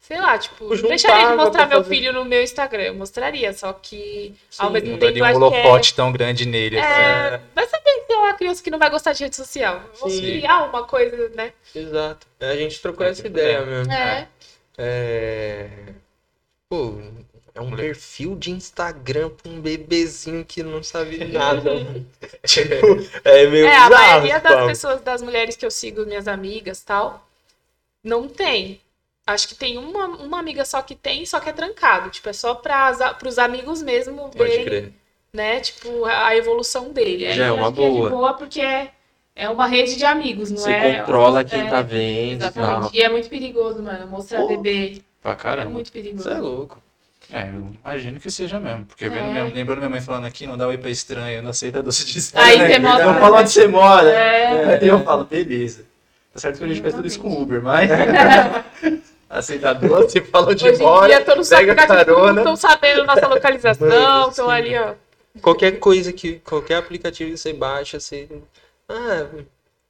Sei lá, tipo, não
Juntava
deixaria de mostrar meu
fazer-
filho no meu Instagram. Eu mostraria, só que ao
Sim,
mesmo
Não
tempo
daria
eu
um
que é-
holofote tão grande nele. assim.
É, vai saber se é uma criança que não vai gostar de rede social. Vou
Sim.
criar uma coisa, né?
Exato. A gente trocou
É,
essa
tipo,
ideia
é.
mesmo.
É.
É. Pô, é um
Moleque.
perfil de Instagram pra um bebezinho que não sabe nada. tipo, é meio
É, a
bizarro,
maioria das
sabe?
pessoas, das mulheres que eu sigo, minhas amigas tal, não tem. Acho que tem uma, uma amiga só que tem, só que é trancado. Tipo, é só para os amigos mesmo
Pode
verem,
crer.
né? Tipo, a, a evolução dele. Aí
Já é
eu
uma
acho que é de
boa.
boa porque é, é uma rede de amigos, não
Você
é?
controla quem
é,
tá vendo e tal.
Exatamente. E é muito perigoso, mano. Mostrar
Pô.
bebê
Pra
é
caramba.
muito perigoso.
Você é louco.
É, eu imagino que seja mesmo. Porque
É.
vendo lembrando minha mãe falando aqui, não dá oi pra estranho, não aceita doce de
Aí
estranho.
você mostra-
Não fala onde você mora.
É.
Aí eu falo, beleza. Tá certo que a gente faz tudo isso com Uber, mas. Aceitar doce, fala onde
Hoje em
mora,
dia todos os
pega carona.
estão sabendo nossa localização, estão ali, ó.
Qualquer coisa que. Qualquer aplicativo que você baixa, você. Ah,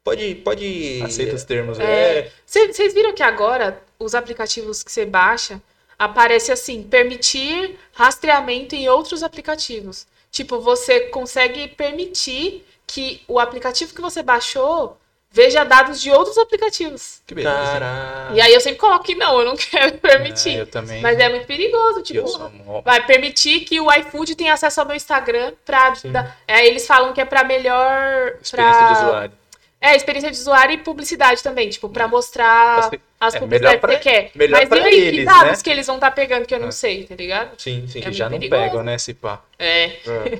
pode. pode...
Aceita os termos aí.
É.
Vocês viram que agora os aplicativos que você baixa aparece assim, permitir rastreamento em outros aplicativos. Tipo, você consegue permitir que o aplicativo que você baixou veja dados de outros aplicativos.
Que beleza.
Caraca.
E aí eu sempre coloco que não, eu não quero permitir.
É, eu também.
Mas é muito perigoso, tipo,
sou
vai permitir que o iFood tenha acesso ao meu Instagram pra. dar- é, eles falam que é pra melhor.
experiência
pra-
de usuário.
É, experiência de usuário e publicidade também, tipo, pra mostrar
Pra ser-
as
é,
publicidades
melhor
que você quer.
melhor
Mas
pra
e aí, que
eles,
dados
né?
que eles vão estar pegando que eu não
É.
sei, tá ligado?
Sim, sim.
É
Que já não
perigoso.
pegam, né, esse pá.
É,
pá.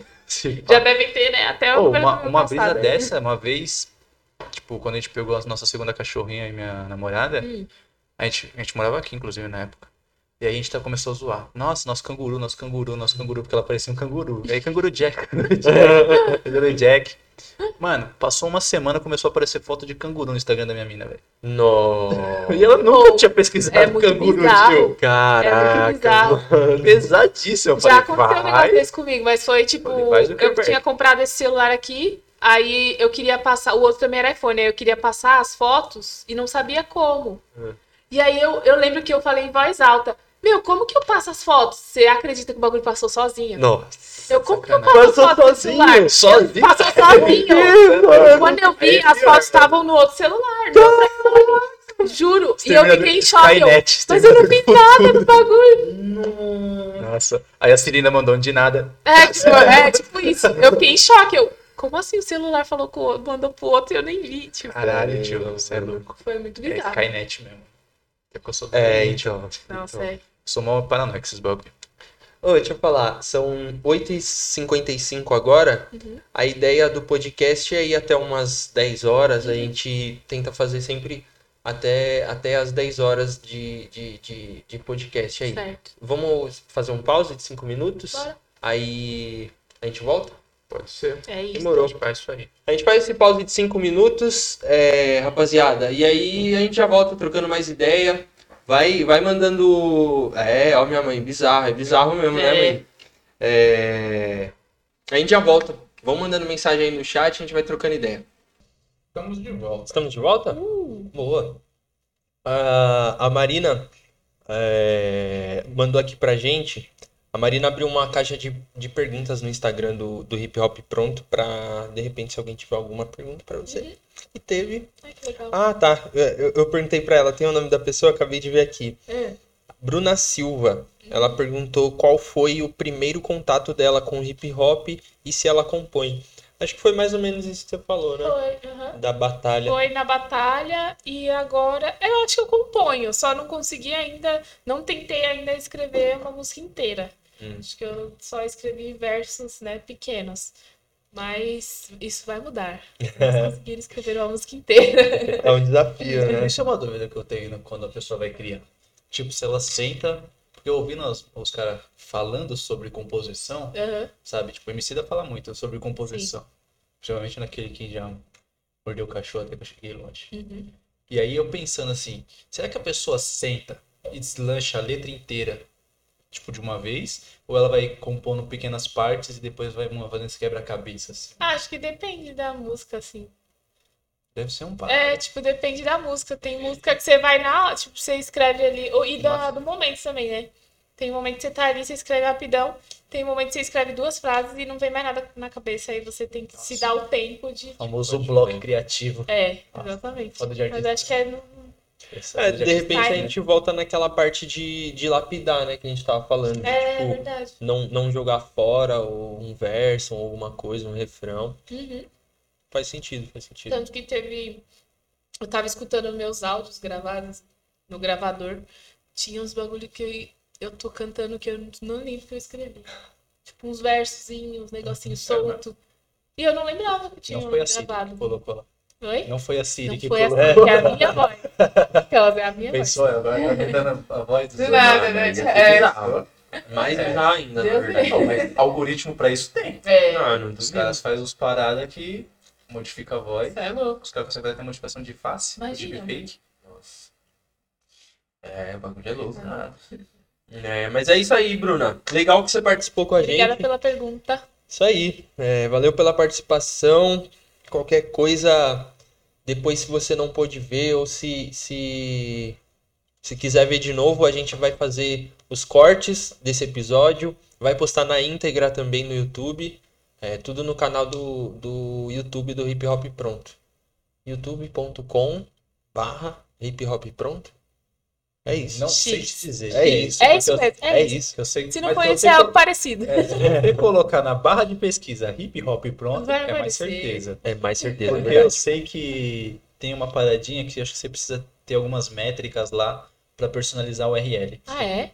já devem ter, né? Até o número
uma, uma brisa dessa, uma vez, tipo, quando a gente pegou a nossa segunda cachorrinha e minha namorada,
Hum.
a, gente, a gente morava aqui, inclusive, na época. E aí a gente tá, começou a zoar. Nossa, nosso canguru, nosso canguru, nosso canguru, porque ela parecia um canguru. E aí, canguru Jack, canguru Jack, canguru Jack. Mano, passou uma semana, começou a aparecer foto de canguru no Instagram da minha mina, velho.
Nossa.
E ela nunca tinha pesquisado
é muito
canguru,
bizarro.
tio.
Caraca.
bizarro.
mano.
Pesadíssimo. Eu
Já
falei,
aconteceu um
vai.
negócio desse comigo, mas foi tipo,
Falei,
eu tinha comprado esse celular aqui, aí eu queria passar, o outro também era iPhone, aí eu queria passar as fotos e não sabia como.
É.
E aí eu, eu lembro que eu falei em voz alta, meu, como que eu passo as fotos? Você acredita que o bagulho passou sozinho?
Nossa.
Eu, como que eu
sacanagem.
passo as fotos do celular?
Sozinho?
Passou sozinho. Quando eu vi,
É
as fotos estavam no outro celular. no outro. Juro. E eu fiquei em choque. mas eu não fiz nada no bagulho.
Nossa. Aí a Celina mandou um de nada.
É, tipo, é, tipo isso. Eu fiquei em choque. Eu, como assim o celular falou com o outro, mandou pro outro e eu nem vi? Tipo,
Caralho, tio,
Caramba,
você é louco.
foi muito
É
bizarro.
Skynet mesmo. É porque eu sou
É, então.
Nossa,
então.
é.
Sou mó paranoico esses bagulho.
Ô, deixa eu falar, são 8h55 agora. A ideia do podcast é ir até umas 10 horas. A gente tenta fazer sempre até, até as 10 horas de, de, de, de podcast aí.
Certo.
Vamos fazer um pause de 5 minutos?
Bora.
Aí a gente volta?
Pode ser.
É isso.
Demorou.
A gente faz isso aí.
A gente faz esse pause de 5 minutos, é, rapaziada. E aí a gente já volta trocando mais ideia. Vai, vai mandando. É, ó, minha mãe, bizarro, é bizarro mesmo, né,
É.
mãe? É... A gente já volta. Vão mandando mensagem aí no chat, a gente vai trocando ideia.
Estamos de volta.
Estamos de volta?
Uh,
Boa. A, a Marina é, mandou aqui pra gente. A Marina abriu uma caixa de, de perguntas no Instagram do, do Hip Hop Pronto pra, de repente, se alguém tiver alguma pergunta pra você. E teve.
ai, que legal.
Ah, tá. Eu, eu perguntei pra ela, tem o nome da pessoa? Acabei de ver aqui.
É.
Bruna Silva. Ela perguntou qual foi o primeiro contato dela com hip hop e se ela compõe. Acho que foi mais ou menos isso que você falou, né?
Foi, aham.
Da batalha.
Foi na batalha e agora eu acho que eu componho, só não consegui ainda, não tentei ainda escrever uma música inteira.
Hum.
Acho que eu só escrevi versos, né, pequenos. Mas isso vai mudar. Vamos conseguir escrever uma música inteira.
É um desafio, né?
Isso é uma dúvida que eu tenho quando a pessoa vai criar. Tipo, se ela aceita. Porque eu ouvindo os, os caras falando sobre composição,
Aham.
sabe? Tipo, o Emicida fala muito sobre composição. Principalmente naquele que já mordeu o cachorro até que eu cheguei longe.
Uhum.
E aí eu pensando assim, será que a pessoa senta e deslancha a letra inteira, tipo, de uma vez? Ou ela vai compondo pequenas partes e depois vai uma- fazendo esse quebra-cabeça, assim?
Acho que depende da música, assim.
Deve ser um papo.
É, tipo, depende da música. Tem música que você vai na. Tipo, você escreve ali. ou- E da, do momento também, né? Tem momento que você tá ali, você escreve rapidão. Tem momento que você escreve duas frases e não vem mais nada na cabeça. Aí você tem que se dar o tempo de.
O famoso bloco criativo.
É, exatamente.
Foda de
Mas acho que é. no-
É, de repente a
Ai,
gente volta naquela parte de, de lapidar, né? Que a gente tava falando. de,
É
tipo,
verdade.
não, não jogar fora ou um verso ou alguma coisa, um refrão.
Uhum.
Faz sentido, faz sentido.
Tanto que teve. Eu tava escutando meus áudios gravados no gravador, tinha uns bagulho que eu, eu tô cantando que eu não lembro que eu escrevi. Tipo, uns versozinhos, uns negocinhos soltos. E eu não lembrava que tinha
Não foi a Siri
gravado.
que colocou lá.
Oi?
Não foi a Siri
Não
que
foi
colocou.
assim, que é a minha voz. Aquelas é a minha
Pensou, agora tá tentando a voz dos
Do nada, né? É.
Mais já ainda, na
Deus
verdade.
Não, mas algoritmo pra isso tem.
É,
Não, não
Os caras fazem os paradas que modifica a voz.
isso é louco.
Os caras conseguem ter modificação de face,
Imagina.
de fake.
Nossa. É, o bagulho é louco. É, mas é isso aí, Bruna. Legal que você participou com a
Obrigada
gente.
pela pergunta.
Isso aí. É, valeu pela participação. Qualquer coisa, depois se você não pôde ver ou se, se, se quiser ver de novo, a gente vai fazer os cortes desse episódio. Vai postar na íntegra também no YouTube. É, tudo no canal do, do YouTube do Hip Hop Pronto. youtube.com barra Hip Hop Pronto. É isso.
Não sei te dizer.
É isso.
É isso
Eu-
É
é isso.
isso.
Eu sei,
Se não conhecer,
você
é algo parecido.
É, se você colocar na barra de pesquisa hip hop pronto,
Vai
é mais
aparecer.
certeza.
É mais certeza, é
Porque eu
verdade.
sei que tem uma paradinha que eu acho que você precisa ter algumas métricas lá pra personalizar o URL.
Ah, é?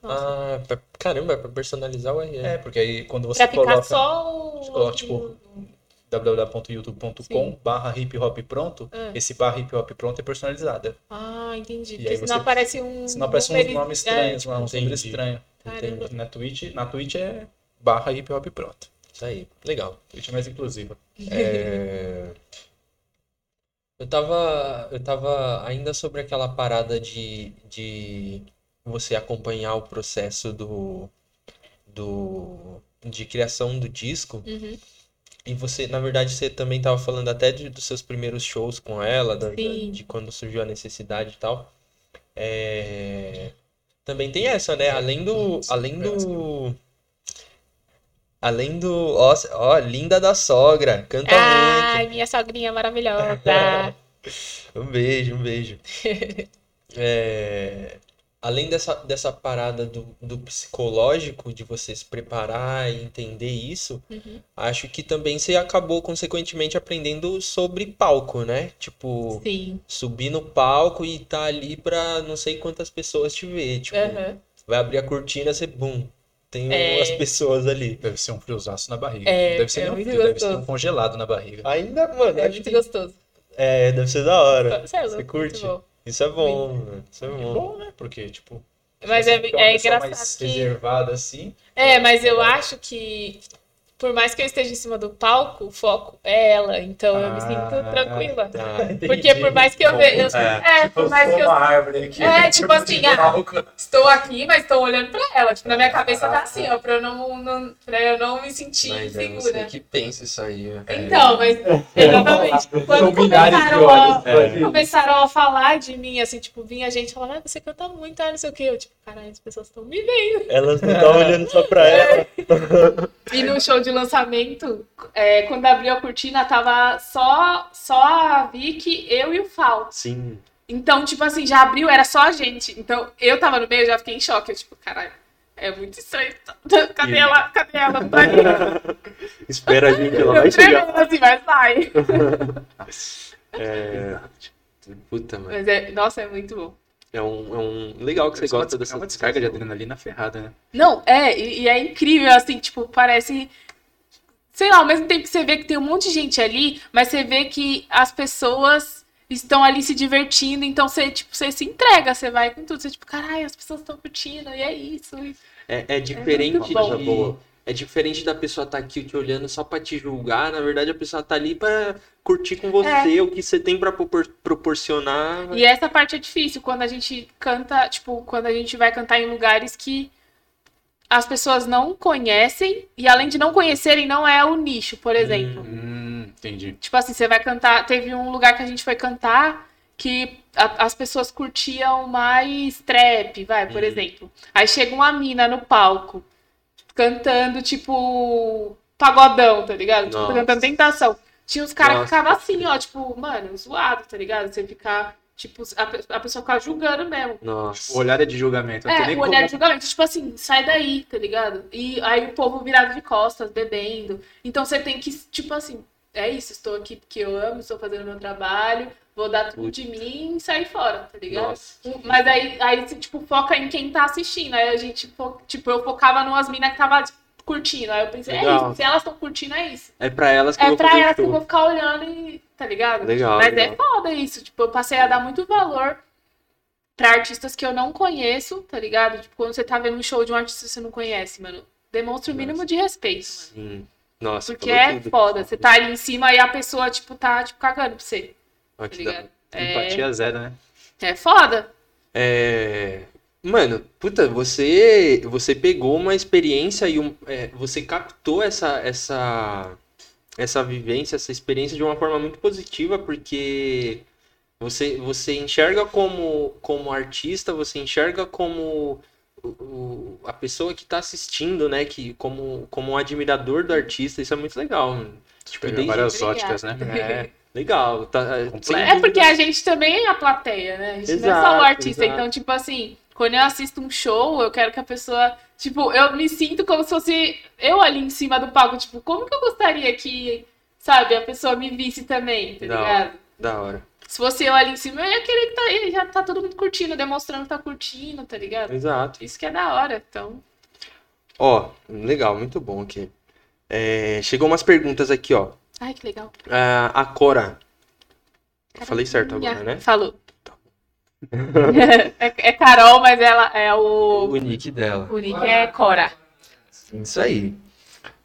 Nossa.
Ah, pra- caramba, é pra personalizar o URL.
É, porque aí quando você
pra ficar
coloca
só o.
Você coloca, tipo, www.youtube.com
Sim.
barra hip hop pronto,
Ah.
esse barra hip hop pronto é personalizado.
Ah, entendi.
E
Porque senão
você-
aparece um.
Senão aparece uns
número-
nomes estranhos
É,
lá, uns números estranhos. Na Twitch, na Twitch é barra hip hop pronto.
Isso aí, legal.
Twitch é mais inclusiva.
É, Eu tava, eu tava ainda sobre aquela parada de, de você acompanhar o processo do, do, de criação do disco.
Uhum.
E você, na verdade, você também tava falando até de- dos seus primeiros shows com ela, da- de quando surgiu a necessidade e tal. É, Também tem essa, né? Além do, além do, além do, ó, ó, linda da sogra, canta
Ai, minha sogrinha maravilhosa.
muito. Um beijo, um beijo. É, Além dessa, dessa parada do, do psicológico, de você se preparar e entender isso,
Uhum.
acho que também você acabou, consequentemente, aprendendo sobre palco, né? Tipo,
Sim.
subir no palco e tá ali pra não sei quantas pessoas te ver. Tipo,
Aham.
vai abrir a cortina, você, bum, tem
É.
umas pessoas ali.
Deve ser um friozaço na barriga.
É,
deve ser
é
um
muito
frio, deve ser
gostoso.
um congelado na barriga.
Ainda, mano,
É
acho
muito
que
gostoso.
é, deve ser da hora.
Você é
Você
louco,
curte?
muito bom.
Isso é bom, mano. Isso é
É
bom.
bom, né? Porque, tipo.
Mas é, é engraçado
mais
que.
reservada assim.
É, mas eu acho que, por mais que eu esteja em cima do palco, o foco é ela. Então eu me sinto
Ah,
tranquila.
Tá.
Porque por mais que eu veja. É, por mais que eu.
árvore aqui.
É, tipo assim, ah, estou aqui, mas estou olhando pra ela. Tipo, na minha cabeça tá assim, ó, pra eu não, não, pra eu não me sentir
Mas é
insegura.
você que pensa isso aí. ó.
Então, mas exatamente. Quando começaram a,
olhos.
começaram a falar de mim, assim, tipo, vinha gente falando, ah, você canta muito, ah, não sei o quê. Eu, tipo, caralho, as pessoas estão me vendo.
Elas não estão olhando só pra ela.
E no show de lançamento, é, quando abriu a cortina, tava só, só a Vicky, eu e o Fal.
Sim.
Então, tipo assim, já abriu, era só a gente. Então, eu tava no meio, já fiquei em choque. Eu, tipo, caralho, é muito estranho. Cadê ela? Cadê ela? Tá ali.
Espera a gente, ela
Eu
vai chegar.
tremendo assim, mas vai.
É... Puta, mano.
Mas é, nossa, é muito bom.
É um, é um... Legal que você gosta dessa
É uma descarga de adrenalina ferrada, né?
Não, é, e, e é incrível, assim, tipo, parece. Sei lá, ao mesmo tempo que você vê que tem um monte de gente ali, mas você vê que as pessoas estão ali se divertindo, então você, tipo, você se entrega, você vai com tudo. Você, tipo, caralho, as pessoas estão curtindo, e é isso. e-
É, é diferente
bom.
de... É diferente da pessoa estar aqui te olhando só pra te julgar. Na verdade, a pessoa tá ali pra curtir com você o que você tem pra propor- proporcionar.
E essa parte é difícil, quando a gente canta, tipo, quando a gente vai cantar em lugares que as pessoas não conhecem, e além de não conhecerem, não é o nicho, por exemplo.
Hum, entendi.
Tipo assim, você vai cantar. Teve um lugar que a gente foi cantar que a- as pessoas curtiam mais trap, vai, por
Uhum.
exemplo. Aí chega uma mina no palco cantando, tipo, pagodão, tá ligado? Tipo,
Nossa.
cantando tentação. Tinha uns caras que ficavam assim, ó, tipo, mano, zoado, tá ligado? Você ficar, tipo, a, a pessoa ficar julgando mesmo.
Nossa.
O olhar é de julgamento. Não tem
É,
nem
o olhar
como-
de julgamento, tipo assim, sai daí, tá ligado? E aí o povo virado de costas, bebendo. Então você tem que, tipo assim, é isso, estou aqui porque eu amo, estou fazendo meu trabalho, vou dar tudo de mim e sair fora, tá ligado?
Nossa.
Mas aí, aí você, tipo, foca em quem tá assistindo. Aí a gente, fo- tipo, eu focava numas minas que tava tipo, curtindo. Aí eu pensei, é
Legal.
isso, se elas estão curtindo, é isso.
É pra elas que eu
É
vou
pra
fazer
elas que eu vou ficar olhando e. Tá ligado?
Legal,
Mas
legal.
é foda isso. Tipo, eu passei a dar muito valor pra artistas que eu não conheço, tá ligado? Tipo, quando você tá vendo um show de um artista que você não conhece, mano, demonstra o mínimo de respeito, mano.
Sim. Nossa,
Porque é
tudo.
foda. Você tá ali em cima e a pessoa, tipo, tá, tipo, cagando pra você,
Ó,
tá ligado? É,
Empatia zero, né?
é foda.
É... Mano, puta, você você pegou uma experiência e um, é, você captou essa, essa, essa vivência, essa experiência de uma forma muito positiva, porque você, você enxerga como, como artista, você enxerga como o- o- a pessoa que está assistindo, né? Que, como, como um admirador do artista, isso é muito legal. mano. Tipo, desde-
várias óticas, né?
É, legal. Tá, sem
É porque a gente também é a plateia, né? A gente não é só
Exato,
o artista.
exato.
Então, tipo assim, quando eu assisto um show, eu quero que a pessoa. Tipo, eu me sinto como se fosse eu ali em cima do palco. Tipo, como que eu gostaria que, sabe, a pessoa me visse também, tá
Da
ligado?
Da hora.
Se fosse eu ali em cima, eu ia querer que tá já tá todo mundo curtindo, demonstrando que tá curtindo, tá ligado?
Exato.
Isso que é da hora. Então,
Ó, legal, muito bom aqui. É, chegou umas perguntas aqui, ó.
ai, que legal.
Ah, a Cora. Falei certo agora, né?
Falou. é, é Carol, mas ela é o.
O nick dela.
O nick é Cora.
Isso aí.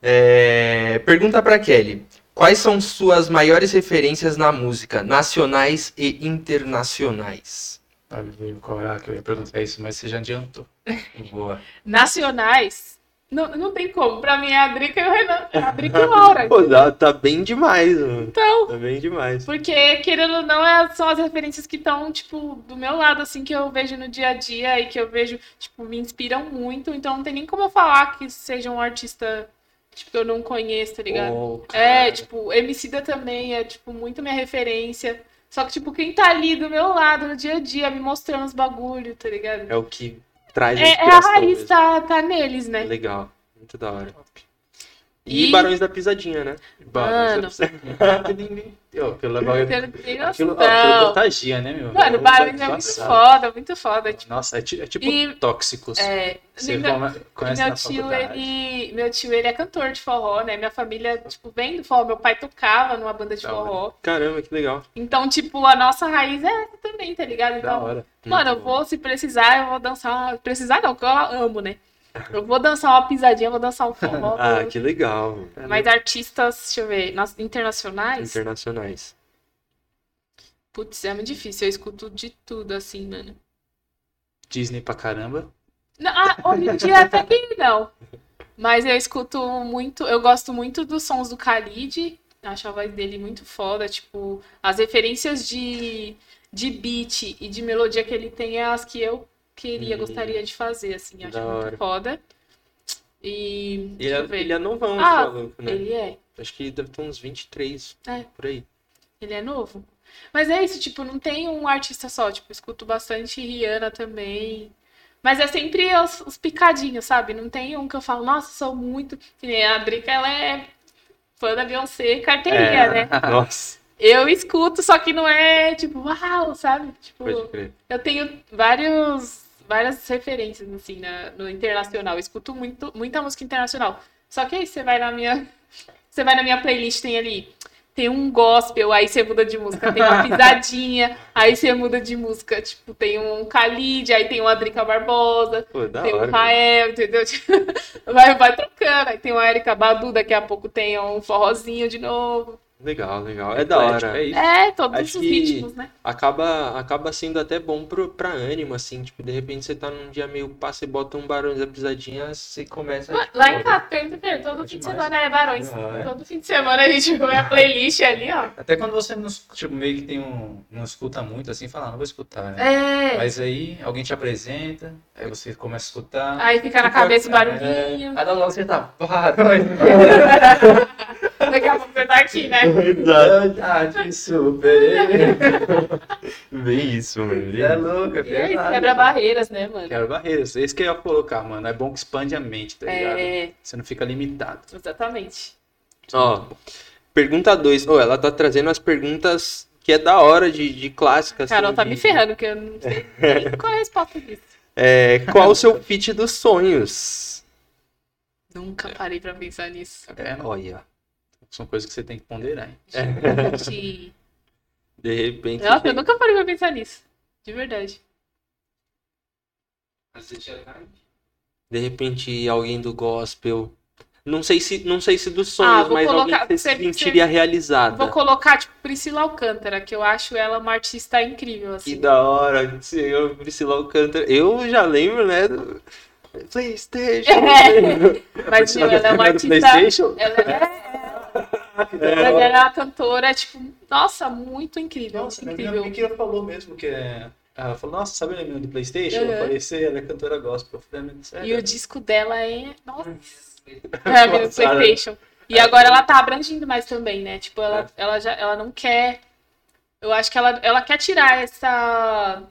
É, pergunta pra Kelly. Quais são suas maiores referências na música, nacionais e internacionais?
Ah, qual era que eu ia perguntar isso, mas você já adiantou. Boa.
Nacionais, não, não tem como. Pra mim é a Drica e o Renan. A Drica e o Laura.
Pô, tá, tá bem demais, mano.
Então,
Tá bem demais.
porque, querendo ou não, é- são as referências que estão, tipo, do meu lado, assim, que eu vejo no dia a dia e que eu vejo, tipo, me inspiram muito. Então não tem nem como eu falar que seja um artista, tipo, que eu não conheço, tá ligado?
Ô,
É, tipo, Emicida também é, tipo, muito minha referência. Só que, tipo, quem tá ali do meu lado no dia a dia, me mostrando os bagulho, tá ligado?
É o que traz a
É, é a
inspiração
raiz,
mesmo.
tá, tá neles, né?
Legal. Muito da hora. E,
E-
Barões da Pisadinha, né?
Mano.
Ó, Pelo
tem
Aquilo, ó,
noção.
aquilo contagia, né, meu?
Mano,
Eu-
Barões é muito foda, muito foda. Tipo,
Nossa, é, é tipo
E-
tóxicos.
é,
Você
meu,
conhece
meu
na
tio, ele, meu tio, ele é cantor de forró, né? Minha família, tipo, vem do forró. Meu pai tocava numa banda de
Da hora.
forró.
Caramba, que legal.
Então, tipo, a nossa raiz é essa também, tá ligado?
Da
Então,
hora.
Mano, eu vou, se precisar, eu vou dançar. Precisar não, porque eu amo, né? Eu vou dançar uma pisadinha, vou dançar um forró.
Ah,
vou-
que legal.
Mas artistas, deixa eu ver, nas- internacionais,
Internacionais.
putz, é muito difícil. Eu escuto de tudo, assim, mano.
Disney pra caramba.
Não, ah, hoje em dia até que não. Mas eu escuto muito, eu gosto muito dos sons do Khalid. Acho a voz dele muito foda. Tipo, as referências de, de beat e de melodia que ele tem é as que eu queria,
Hum.
gostaria de fazer, assim. Acho muito
hora.
foda. E.
Ele é, ele é novão,
Ah,
esse maluco, né?
Ele é.
Acho que deve ter uns 23,
É.
por aí.
Ele é novo. Mas é isso, tipo, não tem um artista só. Tipo, escuto bastante Rihanna também. Mas é sempre os, os picadinhos, sabe? Não tem um que eu falo, nossa, sou muito. A Drica, ela é fã da Beyoncé, carteirinha,
É.
né?
Nossa,
Eu escuto, só que não é tipo, uau, sabe? Tipo, eu tenho vários, várias referências, assim, na- no internacional. Eu escuto muito, muita música internacional. Só que aí você vai na minha. Você vai na minha playlist, tem ali. Tem um gospel, aí você muda de música. Tem uma pisadinha, aí você muda de música. Tipo, tem um Khalid, aí tem uma Drica Barbosa,
Pô,
tem um
hora.
Rael, entendeu? Vai, vai trocando. Aí tem uma Erika Badu, daqui a pouco tem um forrozinho de novo.
Legal, legal. É da
Eclético,
hora.
É isso.
É, todos
Acho
os ritmos, né?
Acaba, acaba sendo até bom pro, pra ânimo, assim. Tipo, de repente você tá num dia meio pá, você bota um Barões da Pisadinha, você começa...
Lá-
tipo,
Lá em pergunta, todo
É
fim de semana é Barões.
Ah, é.
Todo fim de semana a gente põe a playlist ali, ó.
Até quando você não, tipo, meio que tem um, não escuta muito, assim, fala, ah, não vou escutar. né?
É.
Mas aí alguém te apresenta, aí você começa a escutar.
Aí fica na cabeça o barulhinho.
Aí logo você tá, para,
Daqui a pouco você tá aqui, né?
Exato.
ah, te superei.
Bem isso, mano.
É louco, é
é
verdade.
quebra barreiras, né, mano?
Quebra barreiras. É isso que eu ia colocar, mano. É bom que expande a mente, tá ligado?
É,
Você não fica limitado.
exatamente.
Ó, Pergunta 2. Oh, ela tá trazendo as perguntas que é da hora de, de clássicas.
Carol
assim,
tá
de-
me ferrando, porque eu não sei nem qual é a resposta disso.
É, qual o seu fit dos sonhos?
Nunca parei pra pensar nisso.
É.
Olha,
São coisas que você tem que ponderar.
Gente.
de repente.
Nossa, eu nunca parei pra pensar nisso. De verdade.
De repente, alguém do gospel. Não sei se, não sei se dos sonhos,
Ah, vou
mas
colocar-
alguém que você se
você-
sentiria realizada.
Vou colocar, tipo, Priscila Alcântara, que eu acho ela uma artista incrível,
Que
assim.
da hora, senhor Priscila Alcântara. Eu já lembro, né? Do PlayStation.
Mas, meu, ela é uma artista. Ela é... Ela é uma cantora, tipo, nossa, muito incrível.
Nossa,
muito
minha
incrível.
amiga falou mesmo que é. Ela falou, nossa, sabe a menina do Playstation?
Uhum.
Eu apareci, ela é cantora gospel. Eu falei, "Ah, sério?
E o disco dela é. Nossa. É, a menina do PlayStation. E agora ela tá abrangindo mais também, né? Tipo, ela, ela, já, ela não quer. Eu acho que ela, ela quer tirar essa.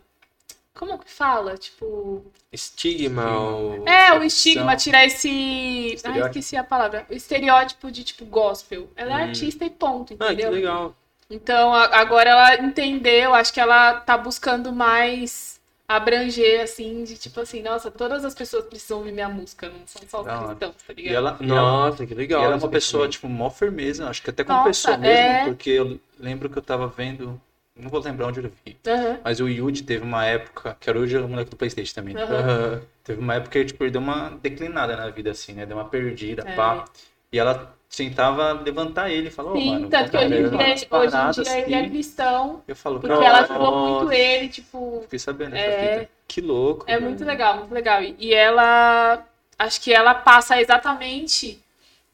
Como que fala? Tipo.
Estigma. ou-
É, o estigma, tirar esse. Ai,
Estereótipo.
esqueci a palavra. O estereótipo de, tipo, gospel. Ela é
Hum.
artista e ponto,
Ah, que
entendeu?
legal.
Então, agora ela entendeu, acho que ela tá buscando mais abranger, assim, de tipo assim, nossa, todas as pessoas precisam ouvir minha música, não são só os cristãos, tá
E
ligado?
ela, e ela,
Nossa, que legal.
e ela é uma pessoa, tipo, mó firmeza. Acho que até como
Nossa,
pessoa mesmo,
é.
porque eu lembro que eu tava vendo. Não vou lembrar onde eu vi.
Aham,
Mas o Yuji teve uma época. Que era é o moleque do Playstation também. né?
Aham.
Teve uma época que tipo, ele deu uma declinada na vida, assim, né? Deu uma perdida,
É.
pá. E ela tentava levantar ele e falou, "Ô,
Sim,
mano,
tanto que hoje em dia, hoje em dia ele é
assim."
cristão,
Eu falo,
porque
"Não,
ela ajudou muito ele, tipo,
Fiquei sabendo
é.
Que louco.
é
velho.
muito legal, muito legal. E e ela, acho que ela passa exatamente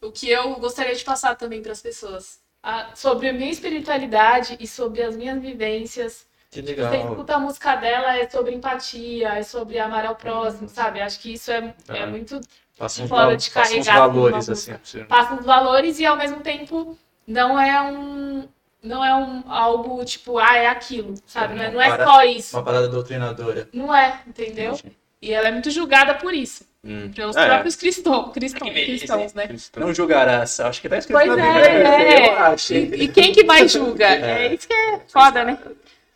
o que eu gostaria de passar também para as pessoas. A- sobre a minha espiritualidade e sobre as minhas vivências
Que
Você
legal.
escuta a música dela, é sobre empatia, é sobre amar ao próximo, sabe? Acho que isso é, é
Ah.
muito.
Passa
Fora de
passa uns
carregar
valores, assim. você.
Passa os valores e ao mesmo tempo não é um. Não é um algo tipo, ah, é aquilo, sabe? Não é, não é só isso.
Uma parada doutrinadora.
Não é, entendeu? E ela é muito julgada por isso.
Hum.
Pelos
É.
próprios cristãos, cristãos, cristãos, né?
Não julgarás. Acho que tá escrito
Pois
na
é,
Bíblia.
é.
Eu acho.
E, e quem que mais julga? É isso que é foda, né?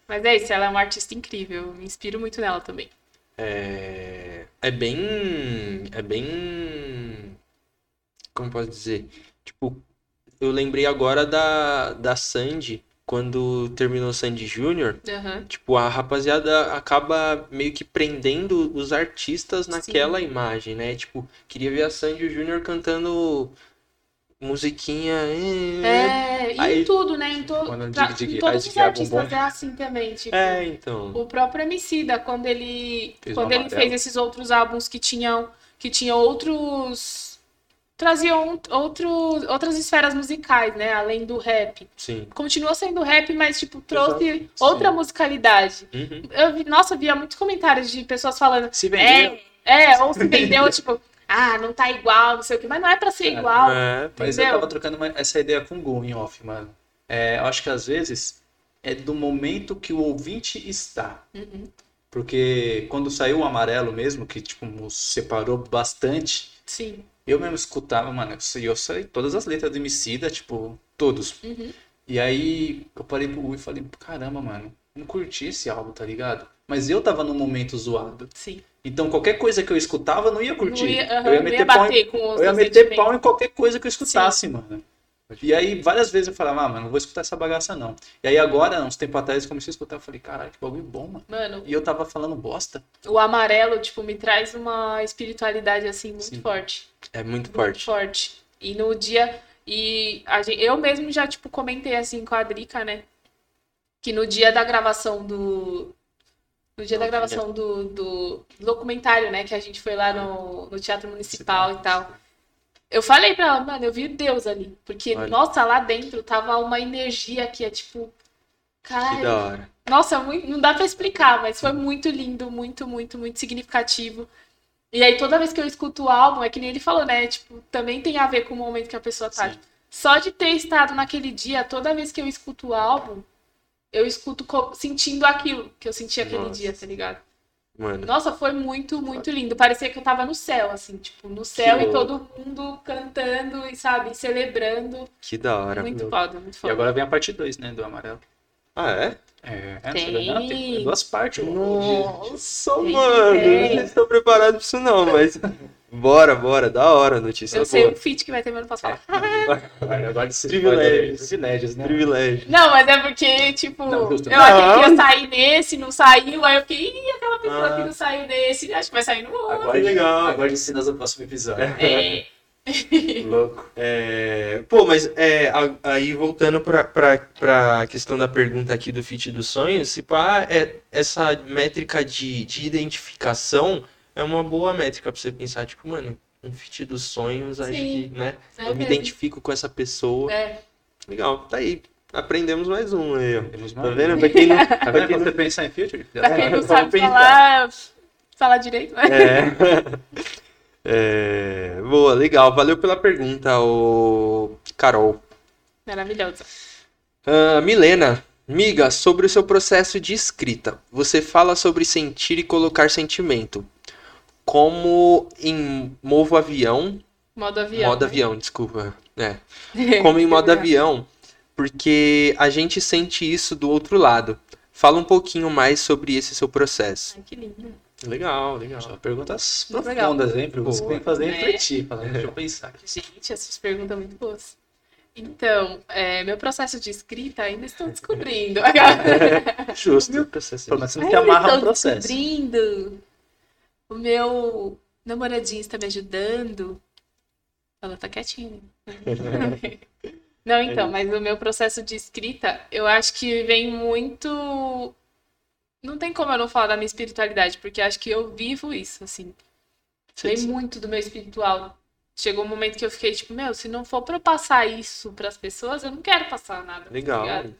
Mas é isso, ela é uma artista incrível. Me inspiro muito nela também.
É, é bem. É bem. Como posso dizer? Tipo, eu lembrei agora da, da Sandy, quando terminou Sandy Júnior.
Aham.
Tipo, a rapaziada acaba meio que prendendo os artistas naquela imagem, né? Tipo, queria ver a Sandy Júnior cantando musiquinha. eh,
É, e
Aí-
em tudo, né? Em, to... Pra- em todos os
é
artistas é assim também. Tipo,
É, então.
o próprio Emicida, quando ele,
Fez
quando ele fez esses outros álbuns que tinham, que tinham outros... Traziam outros, outras esferas musicais, né? Além do rap.
Sim.
Continuou sendo rap, mas, tipo, trouxe
Exato.
outra musicalidade.
Uhum.
Eu vi, nossa, eu via muitos comentários de pessoas falando
Se vendeu.
É, é, ou se vendeu, tipo, ah, não tá igual, não sei o que, mas não é pra ser
É,
igual.
É,
Mas eu
Entendeu?
tava trocando uma- essa ideia com o Gu em off, mano. É, eu acho que às vezes é do momento que o ouvinte está.
Uhum.
Porque quando saiu o amarelo mesmo, que tipo, nos separou bastante,
Sim.
Eu mesmo escutava, mano, eu eu sei todas as letras do Emicida, tipo, todos.
Uhum.
E aí eu parei pro Gu e falei, caramba, mano, não curti esse álbum, tá ligado? Mas eu tava num momento zoado.
Sim.
Então qualquer coisa que eu escutava eu não ia curtir.
Não ia, aham,
eu ia meter pau em eu ia meter pau em qualquer coisa que eu escutasse, mano. E aí, várias vezes eu falava, ah, mano, não vou escutar essa bagaça, não. E aí agora, uns tempos atrás, eu comecei a escutar, eu falei, caralho, que bagulho bom, mano.
Mano,
E eu tava falando bosta.
o amarelo, tipo, me traz uma espiritualidade, assim, muito
Sim.
forte.
é muito
Muito
forte.
forte. E no dia. E a gente, eu mesmo já, tipo, comentei assim com a Drica, né? Que no dia da gravação do. No dia da gravação do, do documentário, né? Que a gente foi lá no, no Teatro Municipal e tal. Eu falei pra ela, mano, eu vi Deus ali. Porque,
Olha.
nossa, lá dentro tava uma energia que é tipo.
Que da hora.
nossa, muito- não dá pra explicar, mas foi muito lindo, muito, muito, muito significativo. E aí, toda vez que eu escuto o álbum, é que nem ele falou, né? Tipo, também tem a ver com o momento que a pessoa tá.
Sim.
Só de ter estado naquele dia, toda vez que eu escuto o álbum, eu escuto sentindo aquilo que eu senti aquele
Nossa.
dia, tá ligado?
Mano,
Nossa, foi muito, muito lindo. Parecia que eu tava no céu, assim, tipo, no céu e
louco.
todo mundo cantando e, sabe, celebrando.
que da hora.
Muito foda, muito
E
foda.
agora vem a parte 2, né, do amarelo.
Ah, é?
É, é,
Tem.
não, tem duas partes.
Nossa,
Tem,
mano.
tem.
Não estou preparado pra isso não, mas... Bora, bora. Da hora, notícia
Eu sei
boa.
o feat que vai ter, mas não posso falar.
Agora de
Privilégios.
Privilégios, né?
Privilégio.
Não, mas é porque, tipo,
Não,
eu achei que ia sair nesse, não saiu, aí eu fiquei, ih, aquela pessoa
Ah.
que não saiu nesse, acho que vai sair no outro.
Agora,
legal.
Agora ensinas o próximo episódio.
É,
Louco.
É, Pô, mas é, aí voltando pra, pra, pra questão da pergunta aqui do fit dos sonhos, se pá, é, essa métrica de, de identificação é uma boa métrica pra você pensar, tipo, mano, um fit dos sonhos, acho
Sim.
que, né?
é
eu me
mesmo.
identifico com essa pessoa.
É.
Legal, tá aí. Aprendemos mais um aí, ó. Tá vendo? Pra quem não.
Tá vendo quando você pensar em future?
Pra quem não
vamos
sabe falar, falar direito, né?
É. É, Boa, legal. Valeu pela pergunta, ô Carol.
Maravilhosa.
Ah, Milena, miga, sobre o seu processo de escrita. Você fala sobre sentir e colocar sentimento. Como em modo avião,
Modo avião.
modo
né?
avião, desculpa. É. Como em modo avião, porque a gente sente isso do outro lado. Fala um pouquinho mais sobre esse seu processo.
Ai, que lindo.
Legal, legal.
Só perguntas
Muito legal.
profundas, hein? Pra você
Boa.
tem que fazer
Né?
refletir. Falar, deixa eu pensar aqui.
Gente, essas perguntas são muito boas. Então, é, meu processo de escrita ainda estou descobrindo.
Justo. Processo.
Pelo menos você não
Ainda
quer amarrar
estou
o processo.
descobrindo. O meu namoradinho está me ajudando. Ela tá quietinha. Não, então, mas o meu processo de escrita, eu acho que vem muito. Não tem como eu não falar da minha espiritualidade, porque acho que eu vivo isso, assim. Vem muito do meu espiritual. Chegou um momento que eu fiquei tipo, meu, se não for pra eu passar isso pras pessoas, eu não quero passar nada. tá
Legal.
ligado?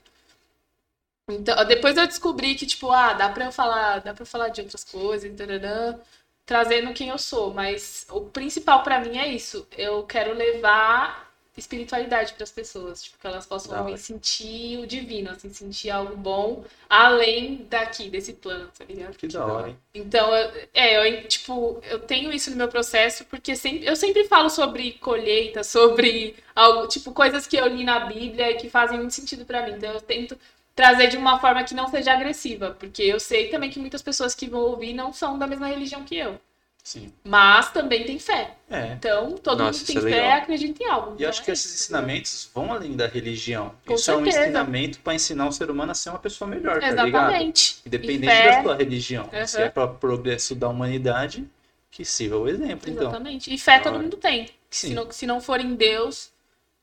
Então, depois eu descobri que, tipo, ah, dá pra eu falar, dá pra eu falar de outras coisas, tarará, trazendo quem eu sou, mas o principal pra mim é isso. Eu quero levar espiritualidade pras pessoas, tipo, que elas possam me sentir o divino, assim, sentir algo bom além daqui, desse plano, tá ligado?
Que da hora, hein?
Então, eu- é, eu, tipo, eu tenho isso no meu processo porque sempre, eu sempre falo sobre colheita, sobre algo, tipo, coisas que eu li na Bíblia e que fazem muito sentido pra mim. Então, eu tento trazer de uma forma que não seja agressiva, porque eu sei também que muitas pessoas que vão ouvir não são da mesma religião que eu,
Sim.
mas também tem fé.
É.
Então, todo
Nossa,
mundo tem
é
fé,
legal.
acredita em algo.
E eu
Então,
acho que
é
esses
isso,
ensinamentos vão além da religião.
Com
Isso é um
certeza.
ensinamento para ensinar o ser humano a ser uma pessoa melhor, tá ligado?
Exatamente.
Independente
E fé-
da sua religião.
Aham.
Se é para progresso da humanidade, que sirva o exemplo, então.
Exatamente. E fé todo mundo tem.
Sim.
Se não, se não for em Deus,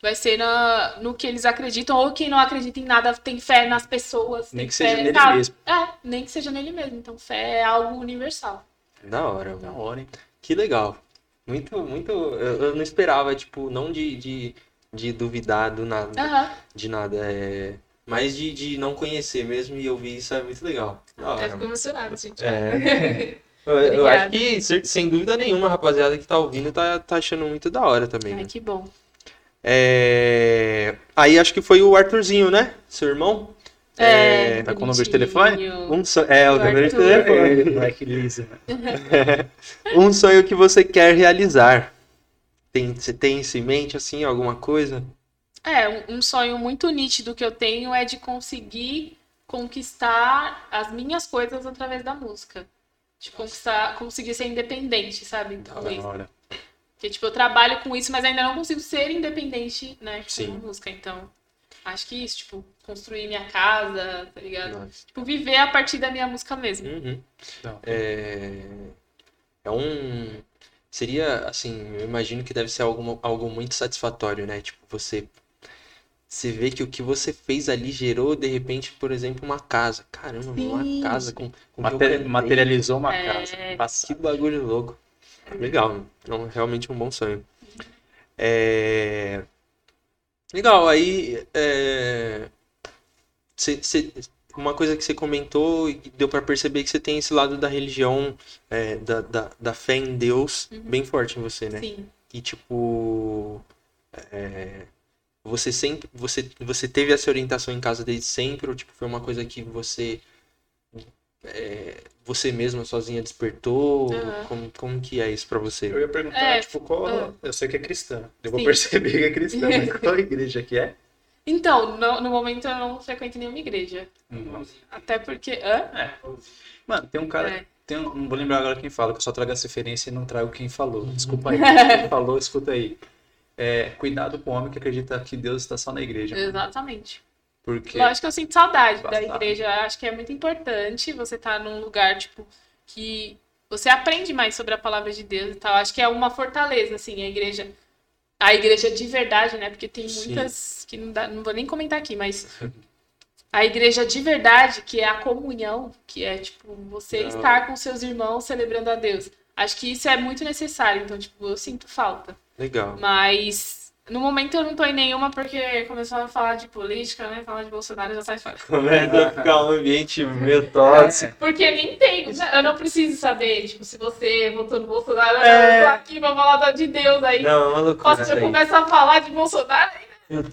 vai ser na, no que eles acreditam. Ou quem não acredita em nada tem fé nas pessoas.
Nem que seja
fé,
nele
sabe?
mesmo.
É, nem que seja nele mesmo. Então fé é algo universal.
Da hora,
Da hora, hein?
Que legal. Muito, muito. Eu, eu não esperava, tipo, não de, de, de duvidar do nada,
Aham.
de nada. É... Mas de, de não conhecer mesmo e ouvir isso é muito legal. Hora,
Até ficou emocionado, gente.
É. Eu, eu acho que, sem- dúvida nenhuma, a rapaziada que tá ouvindo tá, tá achando muito da hora também.
Ai,
né?
que bom.
É... Aí acho que foi o Arthurzinho, né? Seu irmão?
É,
tá com o número de telefone?
Um so... É, o
O
número de telefone.
Moleque liso, né?
Um sonho que você quer realizar. Tem, você tem isso em mente, assim, alguma coisa?
É, um, sonho muito nítido que eu tenho é de conseguir conquistar as minhas coisas através da música. De conquistar, conseguir ser independente, sabe? Isso.
Da hora.
Porque, tipo, eu trabalho com isso, mas ainda não consigo ser independente, né?
Sim.
Com música. Então, acho que isso, tipo, construir minha casa, tá ligado?
Nossa.
Tipo, viver a partir da minha música mesmo.
Uhum. É... é um. Seria, assim, eu imagino que deve ser algo, algo muito satisfatório, né? Tipo, você. Você vê que o que você fez ali gerou, de repente, por exemplo, uma casa. Caramba,
Sim.
uma casa com, com que eu
Mate-
cantei.
materializou uma
É.
casa.
Que bagulho louco. Legal, é um- realmente um bom sonho. É... Legal, aí é... cê- cê- uma coisa que você comentou e deu pra perceber que você tem esse lado da religião, é, da, da, da fé em Deus bem forte em você, né?
Sim.
E tipo, é, você sempre, você, você teve essa orientação em casa desde sempre ou tipo foi uma coisa que você
é, você mesma sozinha despertou?
Aham.
Como, como que é isso pra você?
Eu ia perguntar,
É,
tipo, qual.
ah.
Eu sei que é cristã. Eu vou
Sim.
perceber que é cristã, mas qual igreja que é?
Então, no, no momento eu não frequento nenhuma igreja. Até porque. Hã?
Mano, tem um cara.
É.
Tem um, não vou lembrar agora quem fala, que eu só trago essa referência e não trago quem falou. Desculpa aí. Quem falou, escuta aí. É, cuidado com o homem que acredita que Deus está só na igreja. mano. Porque.
Lógico que eu sinto saudade da
Bastante.
igreja. Eu Acho que é muito importante você estar num lugar, tipo, que você aprende mais sobre a palavra de Deus e tal. Acho que é uma fortaleza, assim, a igreja. A igreja de verdade, né? Porque tem
Sim.
muitas que não, dá, não vou nem comentar aqui, mas a igreja de verdade, que é a comunhão, que é, tipo, você
Não.
estar com seus irmãos celebrando a Deus. Acho que isso é muito necessário. Então, tipo, eu sinto falta.
Legal.
Mas no momento eu não tô em nenhuma porque começou a falar de política, né? Falar de Bolsonaro já sai fora.
Começa a ficar um ambiente meio tóxico.
Porque nem tem, eu não preciso saber, tipo, se você votou no Bolsonaro,
É.
eu tô aqui pra falar da- de Deus aí.
Não, é uma loucura
Posso começar a falar de Bolsonaro,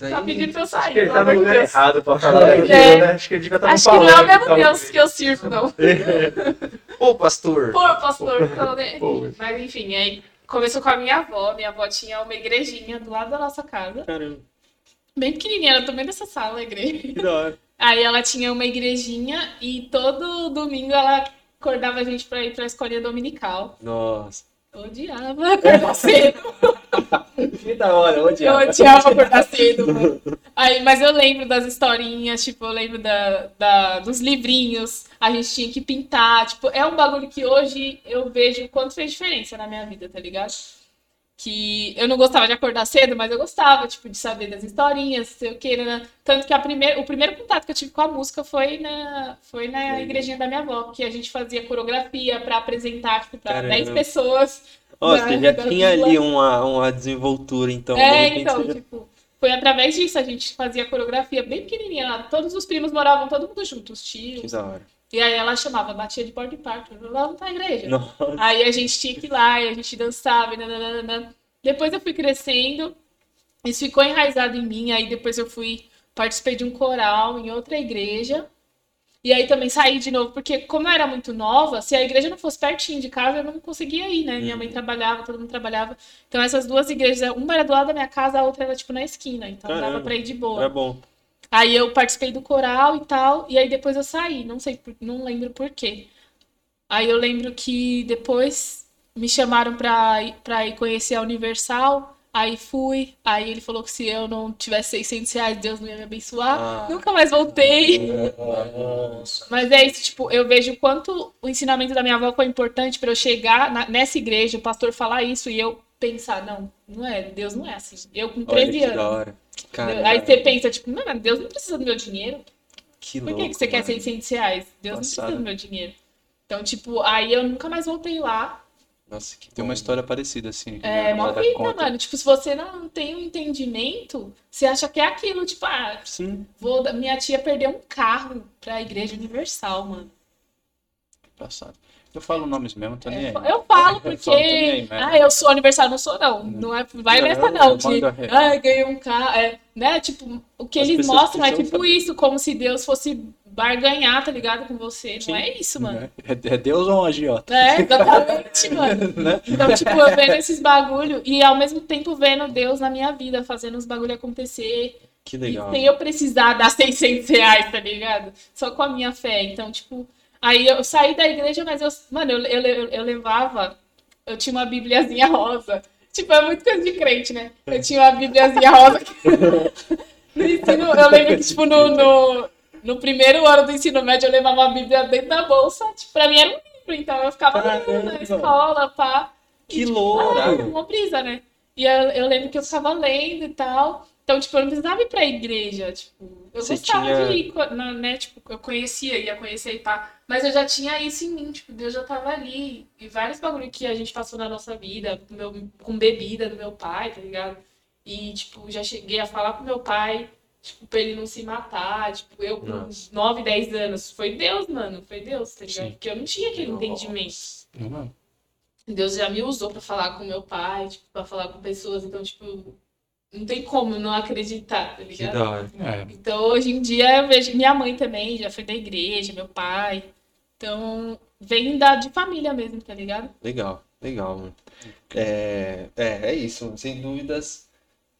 tá pedindo pra eu sair.
Ele
pelo
tá no lugar
Deus.
errado pra falar
É.
daquilo, né? Acho que ele devia estar
Acho que não é o mesmo Deus que eu sirvo, não.
Ô, pastor!
Pô, pastor, né? Mas enfim, aí começou com a minha avó. Minha avó tinha uma igrejinha do lado da nossa casa.
Caramba,
Bem pequenininha, era também dessa sala, a igreja.
que da hora.
Aí ela tinha uma igrejinha e todo domingo ela acordava a gente pra ir pra escolinha dominical.
Nossa.
Odiava acordar cedo.
Que da hora, onde
Eu odiava acordar cedo, mano. Aí, mas eu lembro das historinhas, tipo, eu lembro da, da- dos livrinhos. A gente tinha que pintar. Tipo, é um bagulho que hoje eu vejo o quanto fez diferença na minha vida, tá ligado? Que eu não gostava de acordar cedo, mas eu gostava, tipo, de saber das historinhas, sei o que, né? Tanto que a primeir, o primeiro contato que eu tive com a música foi na, foi na igrejinha da minha avó, que a gente fazia coreografia pra apresentar, tipo, pra
Caramba.
10 pessoas.
Ó, você já
da
tinha ali uma, uma desenvoltura, então.
É, então,
já-
tipo, foi através disso, a gente fazia coreografia bem pequenininha lá. Todos os primos moravam todo mundo junto, os
Que
tios.
da hora.
E aí ela chamava, batia de porta em porta, vamos pra igreja.
Nossa.
Aí a gente tinha que ir lá, e a gente dançava, e nananana. Depois eu fui crescendo, isso ficou enraizado em mim, aí depois eu fui, participei de um coral em outra igreja. E aí também saí de novo, porque como eu era muito nova, se a igreja não fosse pertinho de casa, eu não conseguia ir, né? Minha mãe
Uhum.
trabalhava, todo mundo trabalhava. Então essas duas igrejas, uma era do lado da minha casa, a outra era tipo na esquina, então dava
Caramba.
pra ir de boa.
Era bom.
Aí eu participei do coral e tal, e aí depois eu saí, não sei, não lembro por quê. Aí eu lembro que depois me chamaram pra, pra ir conhecer a Universal, aí fui, aí ele falou que se eu não tivesse 600 reais, Deus não ia me abençoar.
Ah.
Nunca mais voltei.
Nossa.
Mas é isso, tipo, eu vejo o quanto o ensinamento da minha avó foi importante pra eu chegar na- nessa igreja, o pastor falar isso e eu pensar, não, não é, Deus não é assim. Eu com
Olha
13
que
anos. Aí você pensa, tipo, não, mas Deus não precisa do meu dinheiro.
que
Por que,
louco,
que você quer
mano.
600 reais? Deus não precisa do meu dinheiro. Então, tipo, aí eu nunca mais voltei lá.
Nossa, que tem uma história parecida assim.
É
minha
mó fita,
conta.
mano. Tipo, se você não tem um entendimento, você acha que é aquilo. Tipo, ah,
Sim,
vou, minha tia perdeu um carro pra Igreja Universal, mano.
Passado. Eu falo nomes mesmo, tô nem aí.
Eu falo
Eu
porque.
falo, aí, mas-
ah, eu sou aniversário, não sou, não. Não é, vai
Não,
nessa,
eu
não. De, ah, ganhei um carro. É, né? Tipo, o que
As
eles mostram é tipo
saber.
isso, como se Deus fosse barganhar, tá ligado? Com você.
Sim.
Não é isso, mano.
É, é Deus ou um agiota?
É, exatamente, mano.
Né?
Então, tipo, eu vendo esses bagulho e ao mesmo tempo vendo Deus na minha vida, fazendo os bagulho acontecer.
que
E
legal.
sem eu precisar dar 600 reais, tá ligado? Só com a minha fé. Então, tipo, aí eu saí da igreja, mas eu, mano, eu, eu, eu, eu levava, eu tinha uma bibliazinha rosa. Tipo, é muito coisa de crente, né? Eu tinha uma bibliazinha rosa. Que... no ensino, eu lembro que, tipo, no, no, no primeiro ano do ensino médio, eu levava a bíblia dentro da bolsa. Tipo, pra mim era um livro, então eu ficava lendo na
Caramba.
escola, pá.
Que
E, tipo,
louco.
ah, uma brisa, né? E eu, eu lembro que eu ficava lendo e tal. Então, tipo, eu não precisava ir pra igreja, tipo... Eu
Você
gostava
tinha-
de ir, né? Tipo, eu conhecia, ia conhecer e pá. Mas eu já tinha isso em mim, tipo, Deus já tava ali. E vários bagulho que a gente passou na nossa vida, com, meu, com bebida do meu pai, tá ligado? E, tipo, já cheguei a falar pro meu pai, tipo, pra ele não se matar. Tipo, eu com
Nossa.
9, 10 anos. Foi Deus, mano, foi Deus, tá ligado?
Sim.
Porque eu não tinha aquele entendimento.
Não,
Deus já me usou pra falar com meu pai, tipo, pra falar com pessoas, então, tipo, não tem como não acreditar, tá ligado?
da hora.
É,
Então, hoje em dia, eu vejo minha mãe também já foi da igreja, meu pai. Então, vem da, de família mesmo, tá ligado?
Legal, legal, mano. É, é, é isso, sem dúvidas.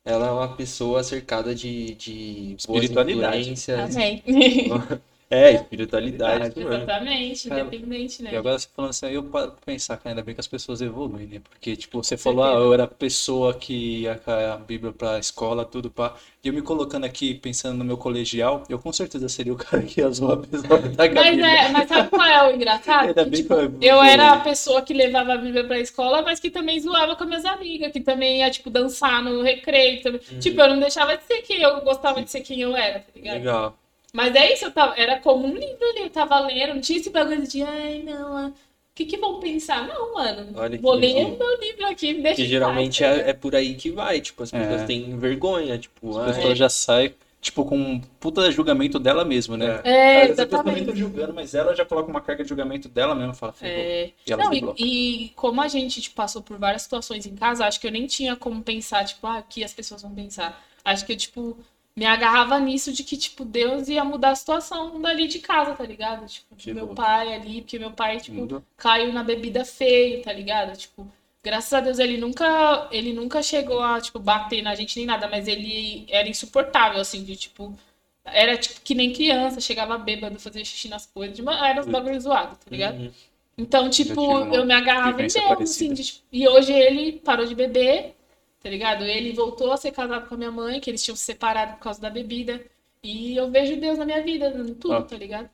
Ela é uma pessoa cercada de, de boas
Espiritualidade.
influências.
Amém.
É, espiritualidade, isso mesmo.
Exatamente,
Cara,
independente, né?
E agora você falando assim, aí eu paro pra pensar, cara, ainda bem que as pessoas evoluem, né? Porque, tipo, você falou, ah, eu era a pessoa que ia a Bíblia pra escola, tudo pá. E eu me colocando aqui, pensando no meu colegial, eu com certeza seria o cara que ia zoar a pessoa que tá
Mas,
Bíblia.
é, mas sabe qual é o engraçado?
Ainda
Que,
bem
tipo,
que eu-
eu era a pessoa que levava a Bíblia pra escola, mas que também zoava com as minhas amigas, que também ia, tipo, dançar no recreio. também.
Uhum.
Tipo, eu não deixava de ser quem eu gostava de ser quem eu era, tá ligado?
Legal.
Mas é isso, eu tava, era como um livro ali, eu tava lendo, não tinha esse bagulho de, ai, não, ah, o que que vão pensar? Não, mano,
Olha
vou ler o meu livro aqui, me deixa
Que geralmente
paz,
é,
ligado?
é por aí que vai. Tipo, as pessoas
É.
têm vergonha, tipo,
A
ah,
pessoa já sai, tipo, com um puta julgamento dela mesma, né?
É,
Às também tá
exatamente.
julgando, mas ela já coloca uma carga de julgamento dela mesma, fala.
É,
E ela
Não, e, e como a gente tipo, passou por várias situações em casa, acho que eu nem tinha como pensar, tipo, ah, o que as pessoas vão pensar. Acho que eu, tipo, me agarrava nisso de que, tipo, Deus ia mudar a situação dali de casa, tá ligado? Tipo,
Que
meu
louco.
pai ali, porque meu pai, tipo, caiu na bebida feio, tá ligado? Tipo, graças a Deus ele nunca, ele nunca chegou a, tipo, bater na gente nem nada, mas ele era insuportável, assim, de, tipo, era, tipo, que nem criança, chegava bêbado, fazia xixi nas coisas, de uma- era uns bagulho zoado, tá ligado?
uhum.
Então, tipo, eu me agarrava em Deus, assim, de, tipo, e hoje ele parou de beber, tá ligado? Ele voltou a ser casado com a minha mãe, que eles tinham se separado por causa da bebida. E eu vejo Deus na minha vida, em tudo,
Ah.
tá ligado?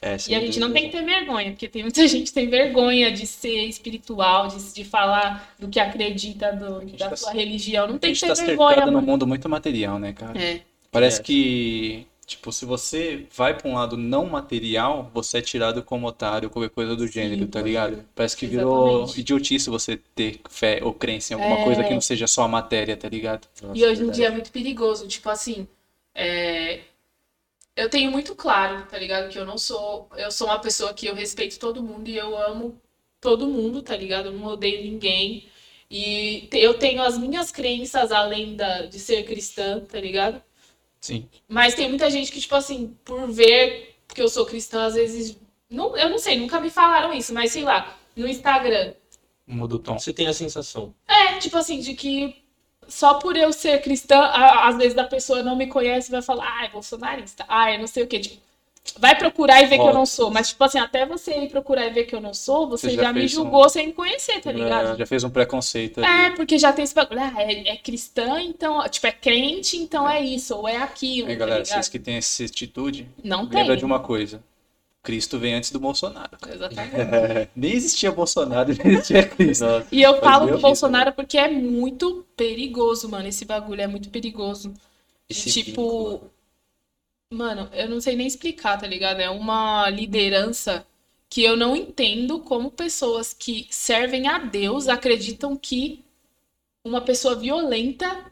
É,
E a gente não tem que ter vergonha, porque tem muita gente que tem vergonha de ser espiritual, de, de falar do que acredita do,
gente
da
tá-
sua religião. Não
A
tem
gente
que
tá
ter vergonha,
cercado num
mano.
mundo muito material, né, cara?
É,
Parece
É.
que, tipo, se você vai pra um lado não material, você é tirado como otário, qualquer coisa do gênero, tá
pode
ligado?
crer.
Parece que virou
Exatamente.
idiotice você ter fé ou crença em alguma
É.
coisa que não seja só a matéria, tá ligado?
Nossa,
E hoje em dia é muito perigoso, tipo assim, é, eu tenho muito claro, tá ligado? Que eu não sou, eu sou uma pessoa que eu respeito todo mundo e eu amo todo mundo, tá ligado? Eu não odeio ninguém. E eu tenho as minhas crenças além da, de ser cristã, tá ligado?
Sim.
Mas tem muita gente que, tipo assim, por ver que eu sou cristã, às vezes. Não, eu não sei, nunca me falaram isso, mas sei lá, no Instagram.
Muda o tom.
Você tem a sensação.
É, tipo assim, de que só por eu ser cristã, às vezes a pessoa não me conhece e vai falar, ah, é bolsonarista, ah, é não sei o quê. Tipo, vai procurar e ver que eu não sou. Mas, tipo assim, até você ir procurar e ver que eu não sou, você,
Você já
já, me
fez um-
julgou sem me conhecer, tá ligado?
Já fez um preconceito ali.
É, porque já tem esse bagulho, ah, é, é cristã, então, tipo, é crente, então é isso, ou é aquilo,
Aí,
tá
galera,
ligado?
vocês que têm essa atitude,
Não tem.
lembra de uma coisa. Cristo vem antes do Bolsonaro.
Exatamente.
Nem existia Bolsonaro, nem existia Cristo.
E eu falo do
Deus,
Bolsonaro porque é muito perigoso, mano. Esse bagulho é muito perigoso. E, tipo,
vínculo.
Mano, eu não sei nem explicar, tá ligado? É uma liderança que eu não entendo como pessoas que servem a Deus acreditam que uma pessoa violenta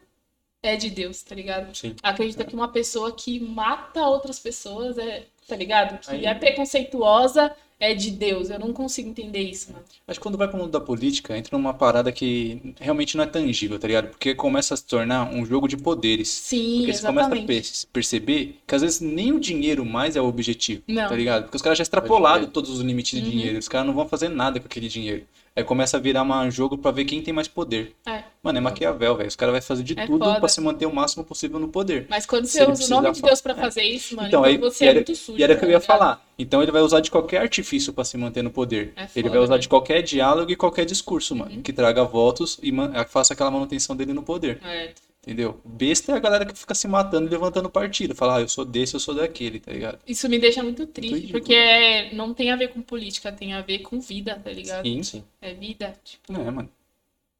é de Deus, tá ligado?
Sim.
Acredita que uma pessoa que mata outras pessoas é, tá ligado? Que
Aí-
é preconceituosa é de Deus. Eu não consigo entender isso, mano.
Acho que quando vai pro mundo da política, entra numa parada que realmente não é tangível, tá ligado? Porque começa a se tornar um jogo de poderes.
Sim,
Porque você começa a
exatamente.
per- perceber que às vezes nem o dinheiro mais é o objetivo,
Não.
tá ligado? Porque os caras já extrapolaram todos os limites de
Uhum.
dinheiro, os caras não vão fazer nada com aquele dinheiro. Aí começa a virar um jogo pra ver quem tem mais poder.
É.
Mano, é Maquiavel, velho. Os caras vão fazer de
É
tudo
foda.
pra se manter o máximo possível no poder.
Mas quando você usa o nome de Deus pra
falar-
fazer isso, mano,
Então,
então,
aí-
você é
era-
muito sujo.
E era o que eu ia
tá ligado?
falar. Então ele vai usar de qualquer artifício pra se manter no poder.
É
ele
foda,
vai usar
né?
de qualquer diálogo e qualquer discurso, mano,
Uhum.
que traga votos e faça aquela manutenção dele no poder.
É.
Entendeu? Besta é a galera que fica se matando e levantando partido. Fala, ah, eu sou desse, eu sou daquele, tá ligado?
Isso me deixa muito triste,
ridículo.
porque é- não tem a ver com política, tem a ver com vida, tá ligado?
Sim.
Sim.
É vida. Tipo,
É, mano.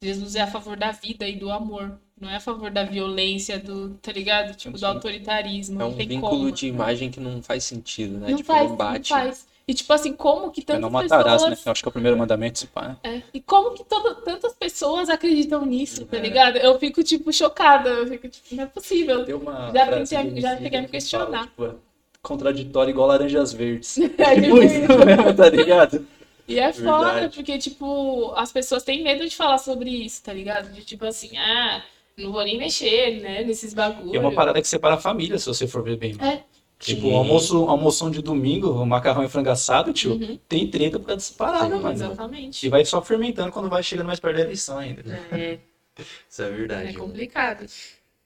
Jesus é a favor da vida e do amor. Não é a favor da violência, do, tá ligado? Tipo, do autoritarismo.
É um vínculo
como.
de imagem que não faz sentido, né?
Não
tipo,
faz,
não
não
bate.
faz. E tipo assim, como que
É
tantas
não matarás,
pessoas...
né? Acho que é o primeiro mandamento, se pá, né?
É, E como que tantas pessoas acreditam nisso, tá
É.
ligado? Eu fico, tipo, chocada. Eu fico, tipo, não é possível. Já pensei- já cheguei a me
que
questionar.
fala, tipo, é contraditório igual laranjas verdes.
É,
tipo
tipo
isso mesmo, tá ligado?
E é foda,
Verdade.
porque, tipo, as pessoas têm medo de falar sobre isso, tá ligado? De tipo assim, ah, não vou nem mexer, né, nesses bagulhos.
É uma parada que separa a família, se você for ver bem.
É.
Tipo,
Sim.
almoço, almoção de domingo, o macarrão e frango assado, tio,
Uhum.
tem treta por causa dessa parada, mano.
Exatamente.
E vai só fermentando quando vai chegando mais perto da eleição ainda.
É,
Isso é verdade.
é
mano.
complicado.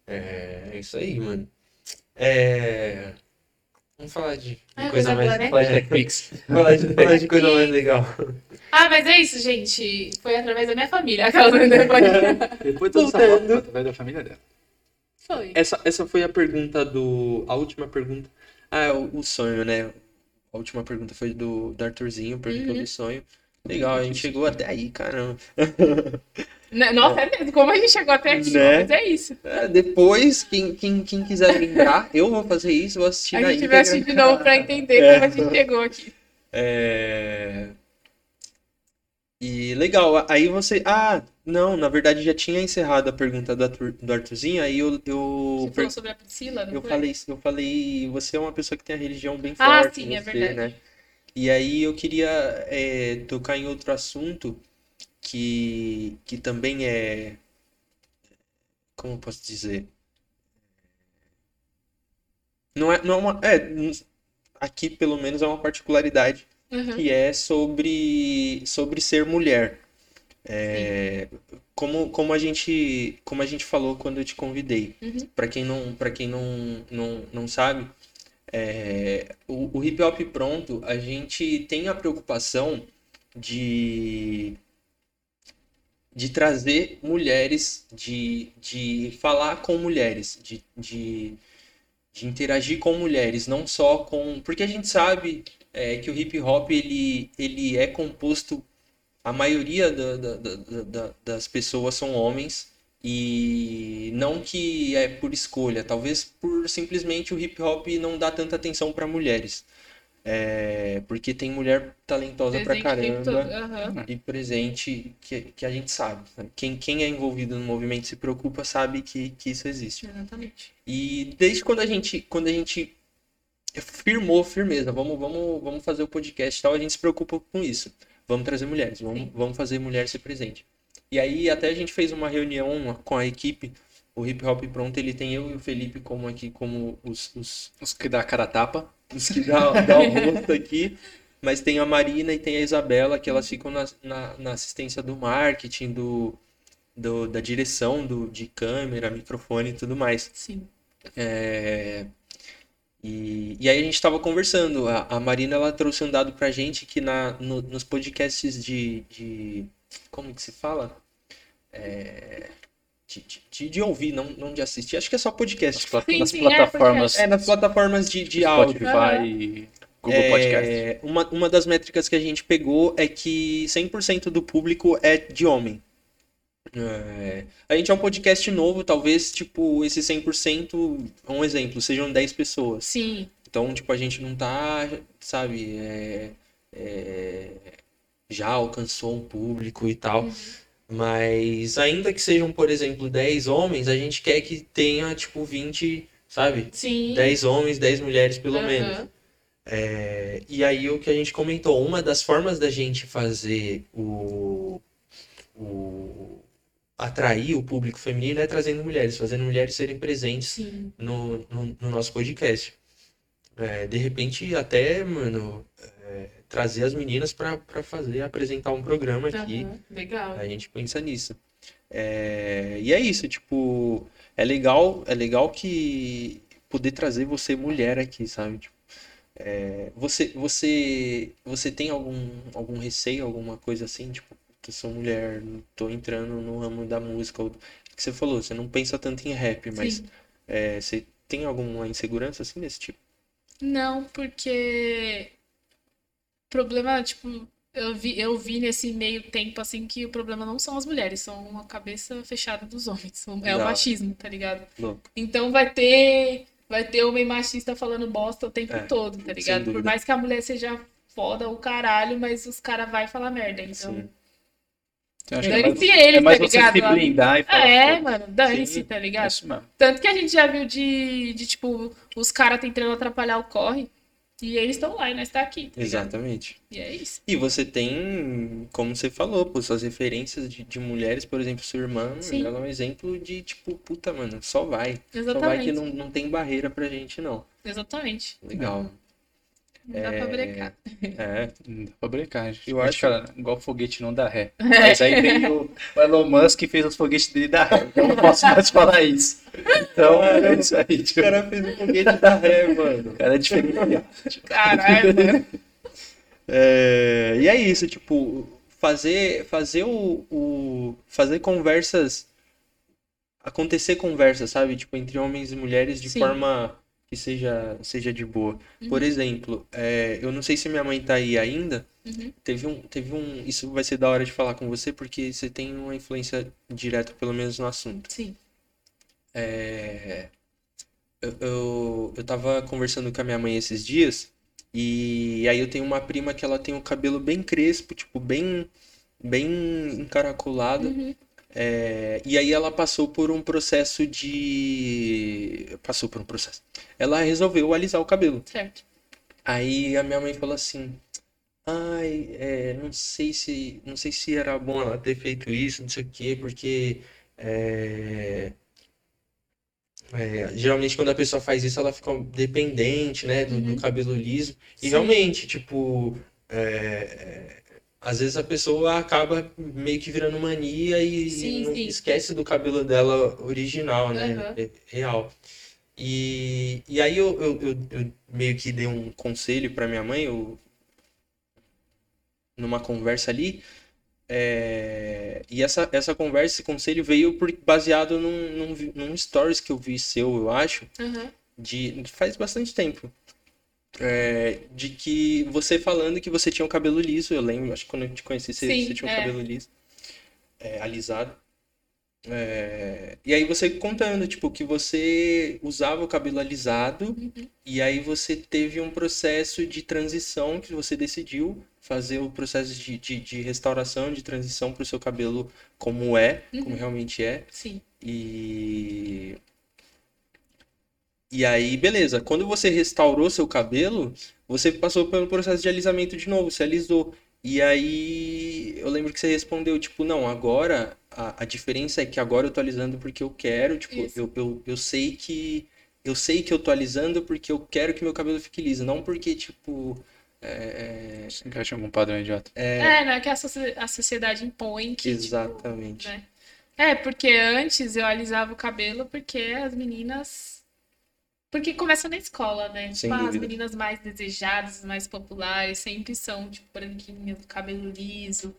É, é isso aí, mano. É... Vamos falar de, de
Ah,
coisa
coisa
mais.
né?
Flash Netflix.
Falar de, falar de coisa mais legal.
Ah, mas é isso, gente. Foi através da minha família. Aquela depois.
Depois toda essa foto vai da família dela.
Foi.
Essa, essa foi a pergunta do. A última pergunta. Ah, o, o sonho, né? A última pergunta foi do, do Arthurzinho, perguntou
Uhum.
do sonho. Legal, a gente chegou até aí, caramba.
Né, Nossa, é mesmo. Como a gente chegou até aqui?
Né?
Mas é isso.
É, depois, quem, quem, quem quiser lembrar, eu vou fazer isso, vou assistir
A
na
gente vai
íntegra.
assistir de novo pra entender
É.
como a gente chegou aqui.
É... E legal, aí você. Ah, não, na verdade já tinha encerrado a pergunta do, Arthur, do Arthurzinho, aí eu, eu,
Você falou sobre a Priscila, não
eu
foi?
falei, eu falei, você é uma pessoa que tem a religião bem
Ah,
forte,
sim, é
você,
verdade.
né? E aí eu queria é, tocar em outro assunto que, que também é. Como eu posso dizer? Não é, não é uma. É, aqui pelo menos é uma particularidade
Uhum.
que é sobre, sobre ser mulher. É, como, como a gente como a gente falou quando eu te convidei.
Uhum.
Para quem não para quem não, não, não sabe, é, o, o hip hop pronto, a gente tem a preocupação de de trazer mulheres, de, de falar com mulheres, de, de, de interagir com mulheres, não só com. Porque a gente sabe é, que o hip hop ele, ele é composto. A maioria da, da- da- da- da- das pessoas são homens. E não que é por escolha, talvez por simplesmente o hip hop não dá tanta atenção para mulheres. É, porque tem mulher talentosa pra
Presente todo.
caramba
Aham.
e presente que, que a gente sabe. Quem, quem é envolvido no movimento se preocupa sabe que, que isso existe.
Exatamente.
E desde quando a gente, quando a gente firmou firmeza, vamos, vamos, vamos fazer o podcast e tal, a gente se preocupa com isso. Vamos trazer mulheres, vamos, vamos fazer mulher ser presente. E aí até a gente fez uma reunião com a equipe, o Hip Hop Pronto, ele tem eu e o Felipe como aqui, como os, os,
Os que dá a cara tapa.
os que dá, dá o rosto aqui. Mas tem a Marina e tem a Isabela, que elas ficam na, na, na assistência do marketing, do, do, da direção do, de câmera, microfone e tudo mais.
Sim.
É, E, e aí a gente estava conversando. A, a Marina ela trouxe um dado pra gente que na, no- nos podcasts de, de. Como que se fala? É, de, de- de, ouvir, não, não de assistir. Acho que é só podcast.
Nas, pla-
Sim,
nas
sim, é,
plataformas
É, nas plataformas de, de áudio.
Spotify e Google Podcast.
É, uma, uma das métricas que a gente pegou é que 100% do público é de homem. É, a gente é um podcast novo, talvez, tipo, esse 100%, um exemplo, sejam 10 pessoas.
Sim.
Então, tipo, a gente não tá, sabe, é, é, já alcançou um público e tal. Mas ainda que sejam, por exemplo, 10 homens, a gente quer que tenha, tipo, 20, sabe?
Sim.
10 homens, 10 mulheres, pelo
Aham.
menos. É, e aí o que a gente comentou, uma das formas da gente fazer o, o atrair o público feminino é trazendo mulheres, fazendo mulheres serem presentes no, no, no nosso podcast. É, de repente até, mano, é, trazer as meninas para fazer, apresentar um programa aqui.
Aham. Legal.
A gente pensa nisso. É, e é isso, tipo, é legal, é legal que poder trazer você mulher aqui, sabe? Tipo, é, você, você, você tem algum, algum receio, alguma coisa assim, tipo, eu sou mulher, tô entrando no ramo da música, ou, que você falou, você não pensa tanto em rap, mas é, você tem alguma insegurança assim desse tipo?
Não, porque problema, tipo, eu vi, eu vi nesse meio tempo assim que o problema não são as mulheres, são a cabeça fechada dos homens. são- É o machismo, tá ligado?
Louco.
Então vai ter vai ter homem machista falando bosta o tempo
É,
todo, tá ligado? Por mais que a mulher seja foda o caralho, mas os caras vai falar merda, então.
Sim.
Então, é
Dane-se
mais,
eles,
é mais
tá
você
ligado?
se blindar e falar.
É,
"Pô,
mano, dane-se, tá
É
ligado?
isso mesmo.
Tanto que a gente já viu de, de tipo, os caras tentando atrapalhar o corre. E eles estão lá e nós tá aqui. tá?
Exatamente.
E é isso.
E você tem, como você falou, pô, suas referências de, de mulheres, por exemplo, sua irmã,
Sim.
ela é um exemplo de, tipo, puta, mano, só vai. Só vai
Exatamente.
que não, não tem barreira pra gente, não.
Exatamente.
Legal.
Não dá pra brecar.
É.
Não dá pra brincar. gente.
Eu acho-
cara, igual foguete não dá ré. Mas aí tem o, o Elon Musk que fez os foguetes dele dar ré. Então eu não posso mais falar isso. Então é isso aí.
O
Tipo,
cara fez um foguete da ré, mano.
o cara é diferenciado.
Caralho, mano.
É, e é isso, tipo, fazer, fazer o, o- fazer conversas acontecer conversas, sabe? Tipo, entre homens e mulheres de
Sim.
forma que seja, seja de boa. Por exemplo, é, eu não sei se minha mãe tá aí ainda.
Uhum.
Teve um, teve um, isso vai ser da hora de falar com você porque você tem uma influência direta, pelo menos no assunto.
Sim.
É, eu, eu, eu tava conversando com a minha mãe esses dias, e aí eu tenho uma prima que ela tem o cabelo bem crespo, tipo, bem, bem encaracolado.
Uhum.
É, e aí ela passou por um processo de. Passou por um processo. Ela resolveu alisar o cabelo.
Certo.
Aí a minha mãe falou assim: Ai, é, não sei se, não sei se era bom ela ter feito isso, não sei o quê, porque é, é, geralmente quando a pessoa faz isso, ela fica dependente, né, do, do cabelo liso. E
Sim.
realmente, tipo, é, às vezes a pessoa acaba meio que virando mania e,
Sim,
e
sim.
esquece do cabelo dela original, né, é- real. E, e aí eu, eu, eu, eu meio que dei um conselho pra minha mãe, eu, numa conversa ali. é, e essa, essa conversa, esse conselho veio por, baseado num, num, num stories que eu vi seu, eu acho,
Uhum.
de faz bastante tempo. É, de que você falando que você tinha um cabelo liso, eu lembro, acho que quando eu te conheci, você,
Sim,
você tinha um
é.
cabelo liso, é, alisado. É, e aí você contando, tipo, que você usava o cabelo alisado
Uhum.
e aí você teve um processo de transição que você decidiu fazer o processo de, de, de restauração, de transição para o seu cabelo como é, como
Uhum.
realmente é.
Sim.
E. E aí, beleza. Quando você restaurou seu cabelo, você passou pelo processo de alisamento de novo, você alisou. E aí, eu lembro que você respondeu, tipo, não, agora a, a diferença é que agora eu tô alisando porque eu quero, tipo,
Isso.
eu, eu, eu sei que. Eu sei que eu tô alisando porque eu quero que meu cabelo fique liso, não porque, tipo. É,
Se encaixa em algum padrão idiota.
É, não é que a, socie- a sociedade impõe que. tipo,
exatamente.
né? É, porque antes eu alisava o cabelo porque as meninas. Porque começa na escola, né?
Sem
Tipo, as
dúvida.
meninas mais desejadas, mais populares, sempre são, tipo, branquinhas, do cabelo liso.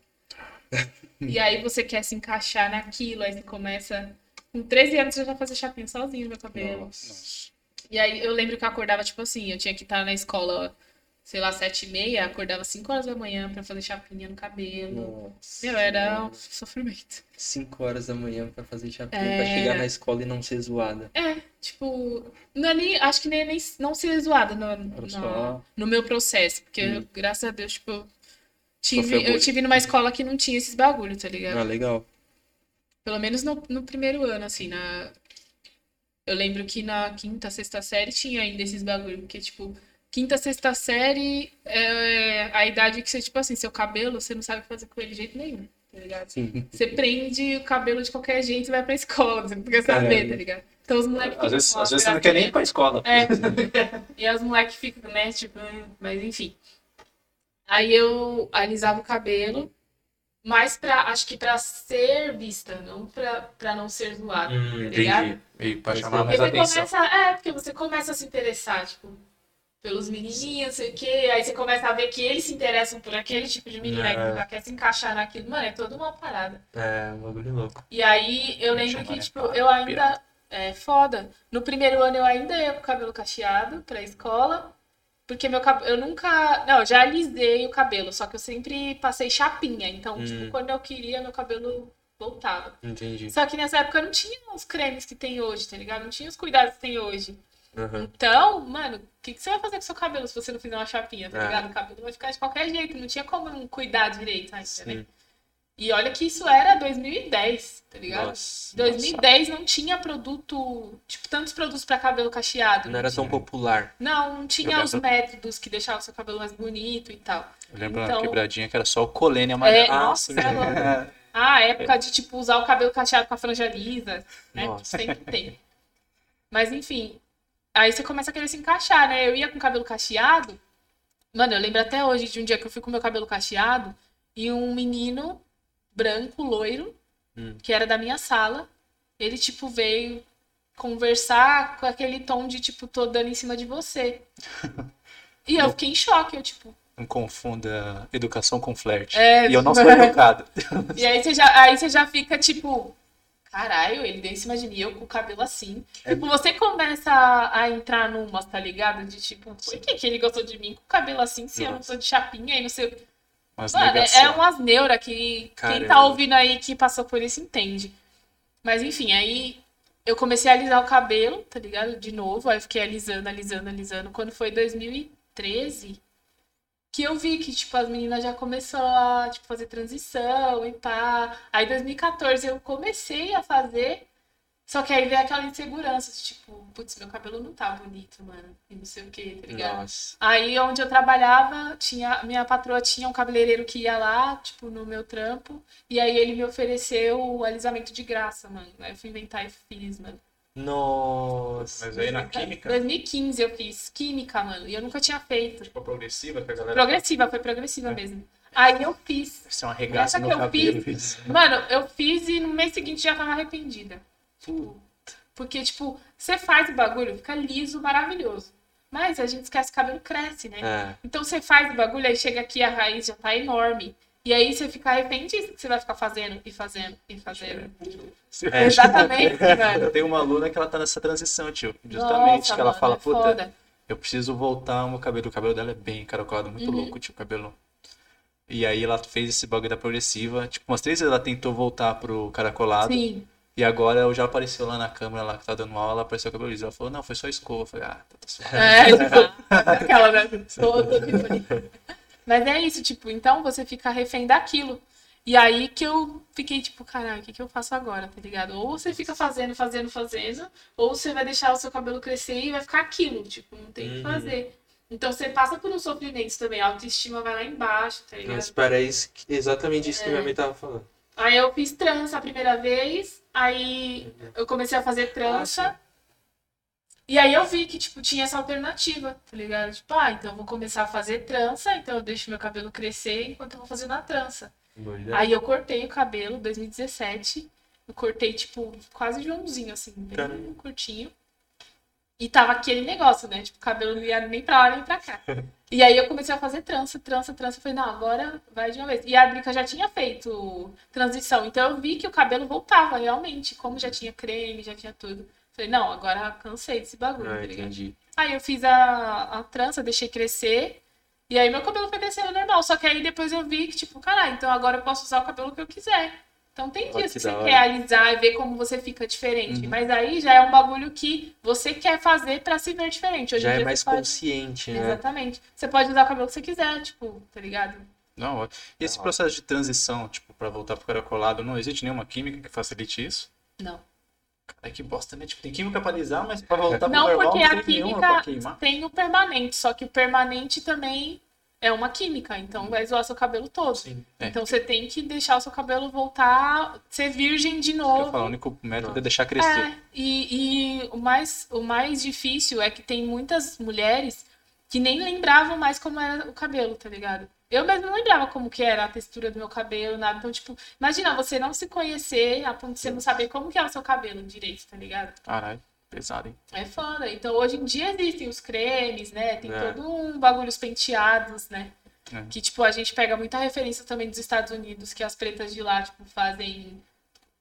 e aí você quer se encaixar naquilo, aí você começa. Com 13 anos eu já fazia chapinha sozinho no meu cabelo.
Nossa.
E aí eu lembro que eu acordava, tipo assim, eu tinha que estar na escola, sei lá, sete e meia, acordava 5 horas da manhã pra fazer chapinha no cabelo.
Nossa,
Meu, era um sofrimento.
5 horas da manhã pra fazer chapinha, pra
Era.
chegar na escola e não ser zoada.
É, tipo, não é nem, acho que nem, nem não ser zoada no, no,
só-
no meu processo, porque
Hum.
eu, graças a Deus, tipo, tive, eu tive numa escola que não tinha esses bagulho, tá ligado?
Ah, legal.
Pelo menos no, no primeiro ano, assim, na... Eu lembro que na quinta, sexta série tinha ainda esses bagulho, porque, tipo, quinta, sexta série é a idade que você, tipo assim, seu cabelo, você não sabe fazer com ele de jeito nenhum, tá ligado?
Sim.
Você prende o cabelo de qualquer jeito e vai pra escola, você não quer saber,
Caramba.
tá ligado? Então os moleques
Às vezes,
ficam
às vezes você não quer nem ir pra escola.
É. E os moleques ficam, né, tipo, mas enfim. Aí eu alisava o cabelo, mas pra, acho que pra ser vista, não pra, pra não ser zoado,
Hum,
tá ligado?
Entendi. Meio pra chamar mais atenção.
começa, é, porque você começa a se interessar, tipo, pelos menininhos, não sei o quê, aí você começa a ver que eles se interessam por aquele tipo de menina,
É.
você já quer se encaixar naquilo, mano, é toda uma parada.
É, um bagulho louco.
E aí eu lembro que,
né?
tipo, eu ainda. É foda. No primeiro ano eu ainda ia com o cabelo cacheado pra escola. Porque meu cabelo. Eu nunca. Não, eu já alisei o cabelo, só que eu sempre passei chapinha. Então,
Hum.
tipo, quando eu queria, meu cabelo voltava.
Entendi.
Só que nessa época não tinha os cremes que tem hoje, tá ligado? Não tinha os cuidados que tem hoje.
Aham.
Então, mano, o que, que você vai fazer com o seu cabelo se você não fizer uma chapinha, tá
É.
ligado? O cabelo vai ficar de qualquer jeito. Não tinha como não cuidar direito ainda, né?
Sim.
E olha que isso era 2010, tá ligado?
Nossa.
2010 não tinha produto, tipo, tantos produtos pra cabelo cacheado.
Não era tão popular.
Não, não
Eu
tinha
lembro.
os métodos que deixavam o seu cabelo mais bonito e tal.
Eu lembro
Então-
uma quebradinha que era só o colene
É,
amarelo.
nossa, é. Ah, a época de, tipo, usar o cabelo cacheado com a franja lisa, né?
Nossa.
Sempre tem. Mas, enfim. Aí você começa a querer se encaixar, né? Eu ia com cabelo cacheado. Mano, eu lembro até hoje de um dia que eu fui com meu cabelo cacheado e um menino branco, loiro,
Hum.
que era da minha sala, ele, tipo, veio conversar com aquele tom de, tipo, tô dando em cima de você. E eu fiquei em choque, eu, tipo,
Não confunda educação com flerte.
É,
E eu não sou educado.
E aí você já, aí você já fica tipo, caralho, ele deu em cima de mim, eu com o cabelo assim. Tipo, você começa a, a entrar numas, tá ligado? De tipo, por que, que ele gostou de mim com o cabelo assim, se eu não sou de chapinha e não sei.
Mas
Mano, é,
negação.
é umas neuras que quem tá ouvindo aí que passou por isso entende. Mas enfim, aí eu comecei a alisar o cabelo, tá ligado? De novo, aí eu fiquei alisando, alisando, alisando. Quando foi 2013, que eu vi que, tipo, as meninas já começaram a, tipo, fazer transição e pá. Aí, em 2014, eu comecei a fazer, só que aí veio aquela insegurança, de, tipo, putz, meu cabelo não tá bonito, mano, e não sei o que, tá ligado?
Nossa.
Aí, onde eu trabalhava, tinha, minha patroa tinha um cabeleireiro que ia lá, tipo, no meu trampo, e aí ele me ofereceu o alisamento de graça, mano. Aí eu fui inventar e fiz, mano.
Nossa.
Mas aí na química,
2015 eu fiz química, mano, e eu nunca tinha feito.
tipo, a progressiva, que a galera
Progressiva, foi progressiva
É.
mesmo. Aí eu fiz.
Vai ser uma regaça no
que eu
cabelo.
Mano, eu fiz e no mês seguinte já tava arrependida. Tipo, porque, tipo, você faz o bagulho, fica liso, maravilhoso. Mas a gente esquece que o cabelo cresce, né?
É.
Então você faz o bagulho, aí chega aqui a raiz já tá enorme. E aí você fica arrependido que você vai ficar fazendo e fazendo e fazendo.
É.
Exatamente,
Eu
velho.
tenho uma aluna que ela tá nessa transição, tio. Justamente,
Nossa,
que ela
mano,
fala,
é
puta,
foda.
eu preciso voltar ao meu cabelo. O cabelo dela é bem encaracolado, muito
Uhum.
louco, tio, o cabelo. E aí ela fez esse bagulho da progressiva. Tipo, umas três vezes ela tentou voltar pro caracolado.
Sim.
E agora eu já apareceu lá na câmera lá que tá dando aula, ela apareceu o cabelo liso. Ela falou, não, foi só escova. Eu falei, ah, tá, tá suave.
É, tipo, aquela, né? Aqui bonita. Mas é isso, tipo, então você fica refém daquilo. E aí que eu fiquei tipo, caralho, o que, que eu faço agora, tá ligado? Ou você fica fazendo, fazendo, fazendo, ou você vai deixar o seu cabelo crescer e vai ficar aquilo, tipo, não tem o que
Uhum.
fazer. Então você passa por uns sofrimentos também, a autoestima vai lá embaixo, tá ligado?
Mas para isso, exatamente isso que
É.
minha mãe tava falando.
Aí eu fiz trança a primeira vez, aí eu comecei a fazer trança. E aí eu vi que, tipo, tinha essa alternativa, tá ligado? Tipo, ah, então eu vou começar a fazer trança, então eu deixo meu cabelo crescer enquanto eu vou fazendo a trança.
Ideia.
Aí eu cortei o cabelo, 2017. Eu cortei, tipo, quase Joãozinho, assim, bem
Caramba.
curtinho. E tava aquele negócio, né? Tipo, o cabelo não ia nem pra lá nem pra cá. E aí eu comecei a fazer trança, trança, trança. Eu falei, não, agora vai de uma vez. E a Drica já tinha feito transição. Então eu vi que o cabelo voltava realmente. Como já tinha creme, já tinha tudo. Falei, não, agora cansei desse bagulho,
Ah,
tá ligado?
entendi.
Aí eu fiz a, a trança, deixei crescer. E aí meu cabelo foi crescendo normal. Só que aí depois eu vi que, tipo, caralho, então agora eu posso usar o cabelo que eu quiser. Então tem dias
que
que você
hora.
quer alisar e ver como você fica diferente.
Uhum.
Mas aí já é um bagulho que você quer fazer pra se ver diferente. Hoje
Já é mais
você pode...
consciente, né?
Exatamente. Você pode usar o cabelo que você quiser, tipo, tá ligado?
Não, ó. e esse processo de transição, tipo, pra voltar pro caracolado, não existe nenhuma química que facilite isso?
Não.
É que bosta, né? Tipo, tem química pra alisar, mas pra voltar
Não,
pro normal
porque
não
a
tem pra
química
queimar.
tem o permanente, só que o permanente também é uma química, então vai zoar seu cabelo todo.
Sim.
É.
Então você tem que deixar o seu cabelo voltar, ser virgem de novo.
falo, o único método é deixar crescer.
É, e, e o, mais, o mais difícil é que tem muitas mulheres que nem lembravam mais como era o cabelo, tá ligado? Eu mesmo não lembrava como que era a textura do meu cabelo, nada. Então, tipo, imagina você não se conhecer a ponto de você não saber como que é o seu cabelo direito, tá ligado?
Caralho, pesado, hein?
É foda. Então, hoje em dia existem os cremes, né? Tem
É.
todo um bagulho, os penteados, né?
É.
Que, tipo, a gente pega muita referência também dos Estados Unidos, que as pretas de lá, tipo, fazem.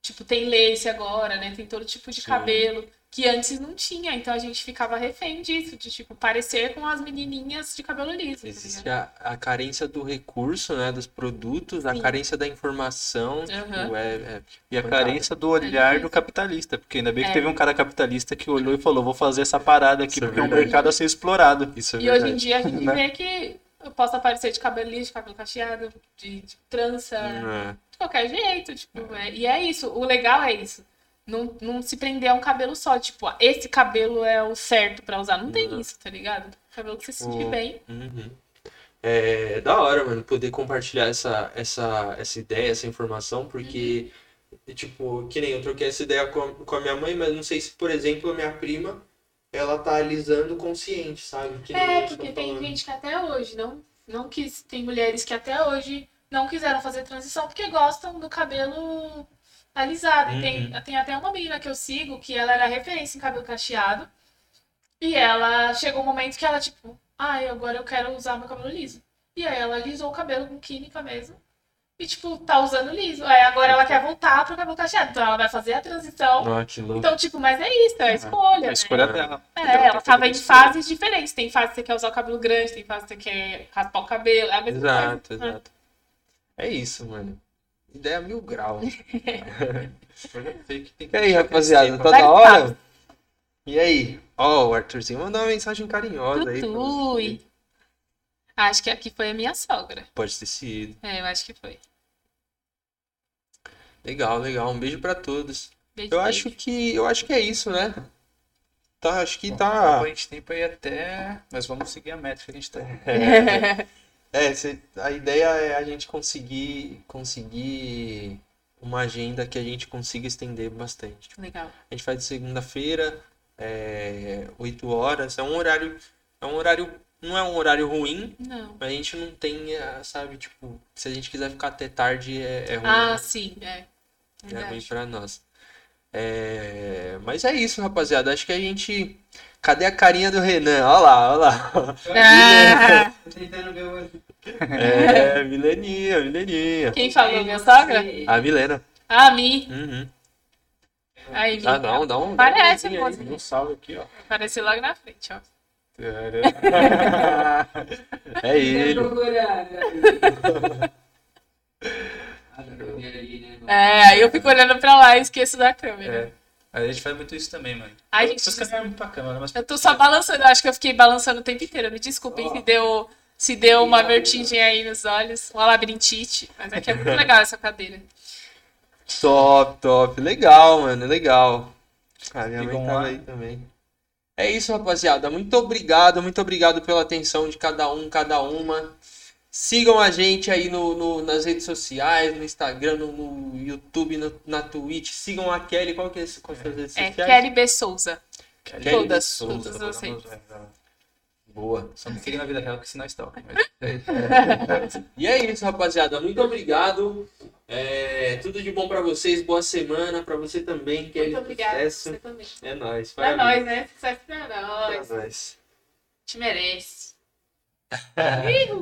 Tipo, tem lace agora, né? Tem todo tipo de
Sim.
cabelo que antes não tinha. Então a gente ficava refém disso, de, tipo, parecer com as menininhas de cabelo liso. tá
Existe a, a carência do recurso, né? Dos produtos, a
Sim.
carência da informação. Tipo, é, é-
E a
Coitado.
carência do olhar do capitalista, porque ainda bem que
É.
teve um cara capitalista que olhou e falou, vou fazer essa parada aqui,
Isso é
porque é um mercado a ser explorado.
Isso é
E hoje em dia a gente vê que eu posso aparecer de cabelo liso, de cabelo cacheado, de, de trança.
É.
de qualquer jeito, tipo, é- e é isso, o legal é isso. Não, não se prender a um cabelo só, tipo, ah, esse cabelo é o certo pra usar. Não tem
Uhum.
isso, tá ligado? Cabelo que você se sentir bem.
Uhum. É da hora, mano, poder compartilhar essa, essa, essa ideia, essa informação, porque, tipo, que nem eu troquei essa ideia com a, com a minha mãe, mas não sei se, por exemplo, a minha prima
ela tá alisando consciente, sabe? Que
É, porque tem
falando.
gente que até hoje não, não quis. Tem mulheres que até hoje não quiseram fazer transição porque gostam do cabelo alisado. E tem, tem até uma menina que eu sigo que ela era referência em cabelo cacheado. E ela chegou um momento que ela, tipo, ai, agora eu quero usar meu cabelo liso. E aí ela alisou o cabelo com química mesmo. E, tipo, tá usando liso. Aí agora ela quer voltar pro cabelo cacheado. Então ela vai fazer a transição.
Louco.
Então, tipo, mas é isso, é a escolha.
A
né?
escolha dela.
É, ela tava em fases diferentes. Tem fase que você quer usar o cabelo grande, tem fase que você quer raspar o cabelo. É a mesma
Exato,
coisa.
exato. É isso, mano. Ideia mil graus. E aí, rapaziada, tá da hora? E aí? Ó, o Arthurzinho mandou uma mensagem carinhosa aí.
Tutui. Acho que aqui foi a minha sogra.
Pode ter sido.
É, eu acho que foi.
Legal, legal. Um beijo pra todos.
Beijo,
Eu
beijo.
acho que eu acho que é isso, né? Tá, acho que
Bom,
tá.
A gente tem pra ir até. Mas vamos seguir a métrica que a gente tá.
É, cê- a ideia é a gente conseguir conseguir uma agenda que a gente consiga estender bastante.
Legal.
A gente faz de segunda-feira, é, 8 horas. É um horário, é um horário, não é um horário ruim,
Não.
mas a gente não tem, eh, sabe, tipo, se a gente quiser ficar até tarde é, é ruim.
Ah,
né?
sim, é.
É ruim
Verdade.
pra nós. É, Mas é isso, rapaziada. Acho que a gente. Cadê a carinha do Renan? Olha lá, olha lá.
Ah,
Tentando ver o.
É, Mileninha, Mileninha.
quem falou? Minha sogra?
A Milena.
Ah, Mi.
Uhum.
Aí, Mi.
Ah, não, dá um.
Parece,
dá um
moça.
Um salve aqui, ó.
Apareceu logo na frente, ó.
É ele.
É, aí eu fico olhando pra lá e esqueço da câmera.
É. A gente faz muito isso também, mãe.
Ai,
Eu
gente,
muito pra câmera, mas.
Eu tô só balançando, acho que eu fiquei balançando o tempo inteiro. Me desculpem se deu, se deu uma vertigem aí nos olhos, uma labirintite. Mas é que é muito legal essa cadeira.
Top, top. Legal, mano, legal. Ah, minha mãe tava
lá.
aí também. É isso, rapaziada. Muito obrigado, muito obrigado pela atenção de cada um, cada uma. Sigam a gente aí no, no- nas redes sociais, no Instagram, no, no YouTube, no- na Twitch. Sigam a Kelly. Qual que é, qual que é as redes
É
sociais?
Kelly B. Souza.
Kelly
Todas,
Souza,
todas as redes.
Boa.
Só não queria na vida real que senão stalker. Mas...
E é isso, rapaziada. Muito obrigado. É, tudo de bom pra vocês. Boa semana pra você também, Kelly.
Muito obrigada.
Sucesso.
Você também.
É nóis.
Pra nós, né? Sucesso pra nós.
Pra nós.
Te merece.
É.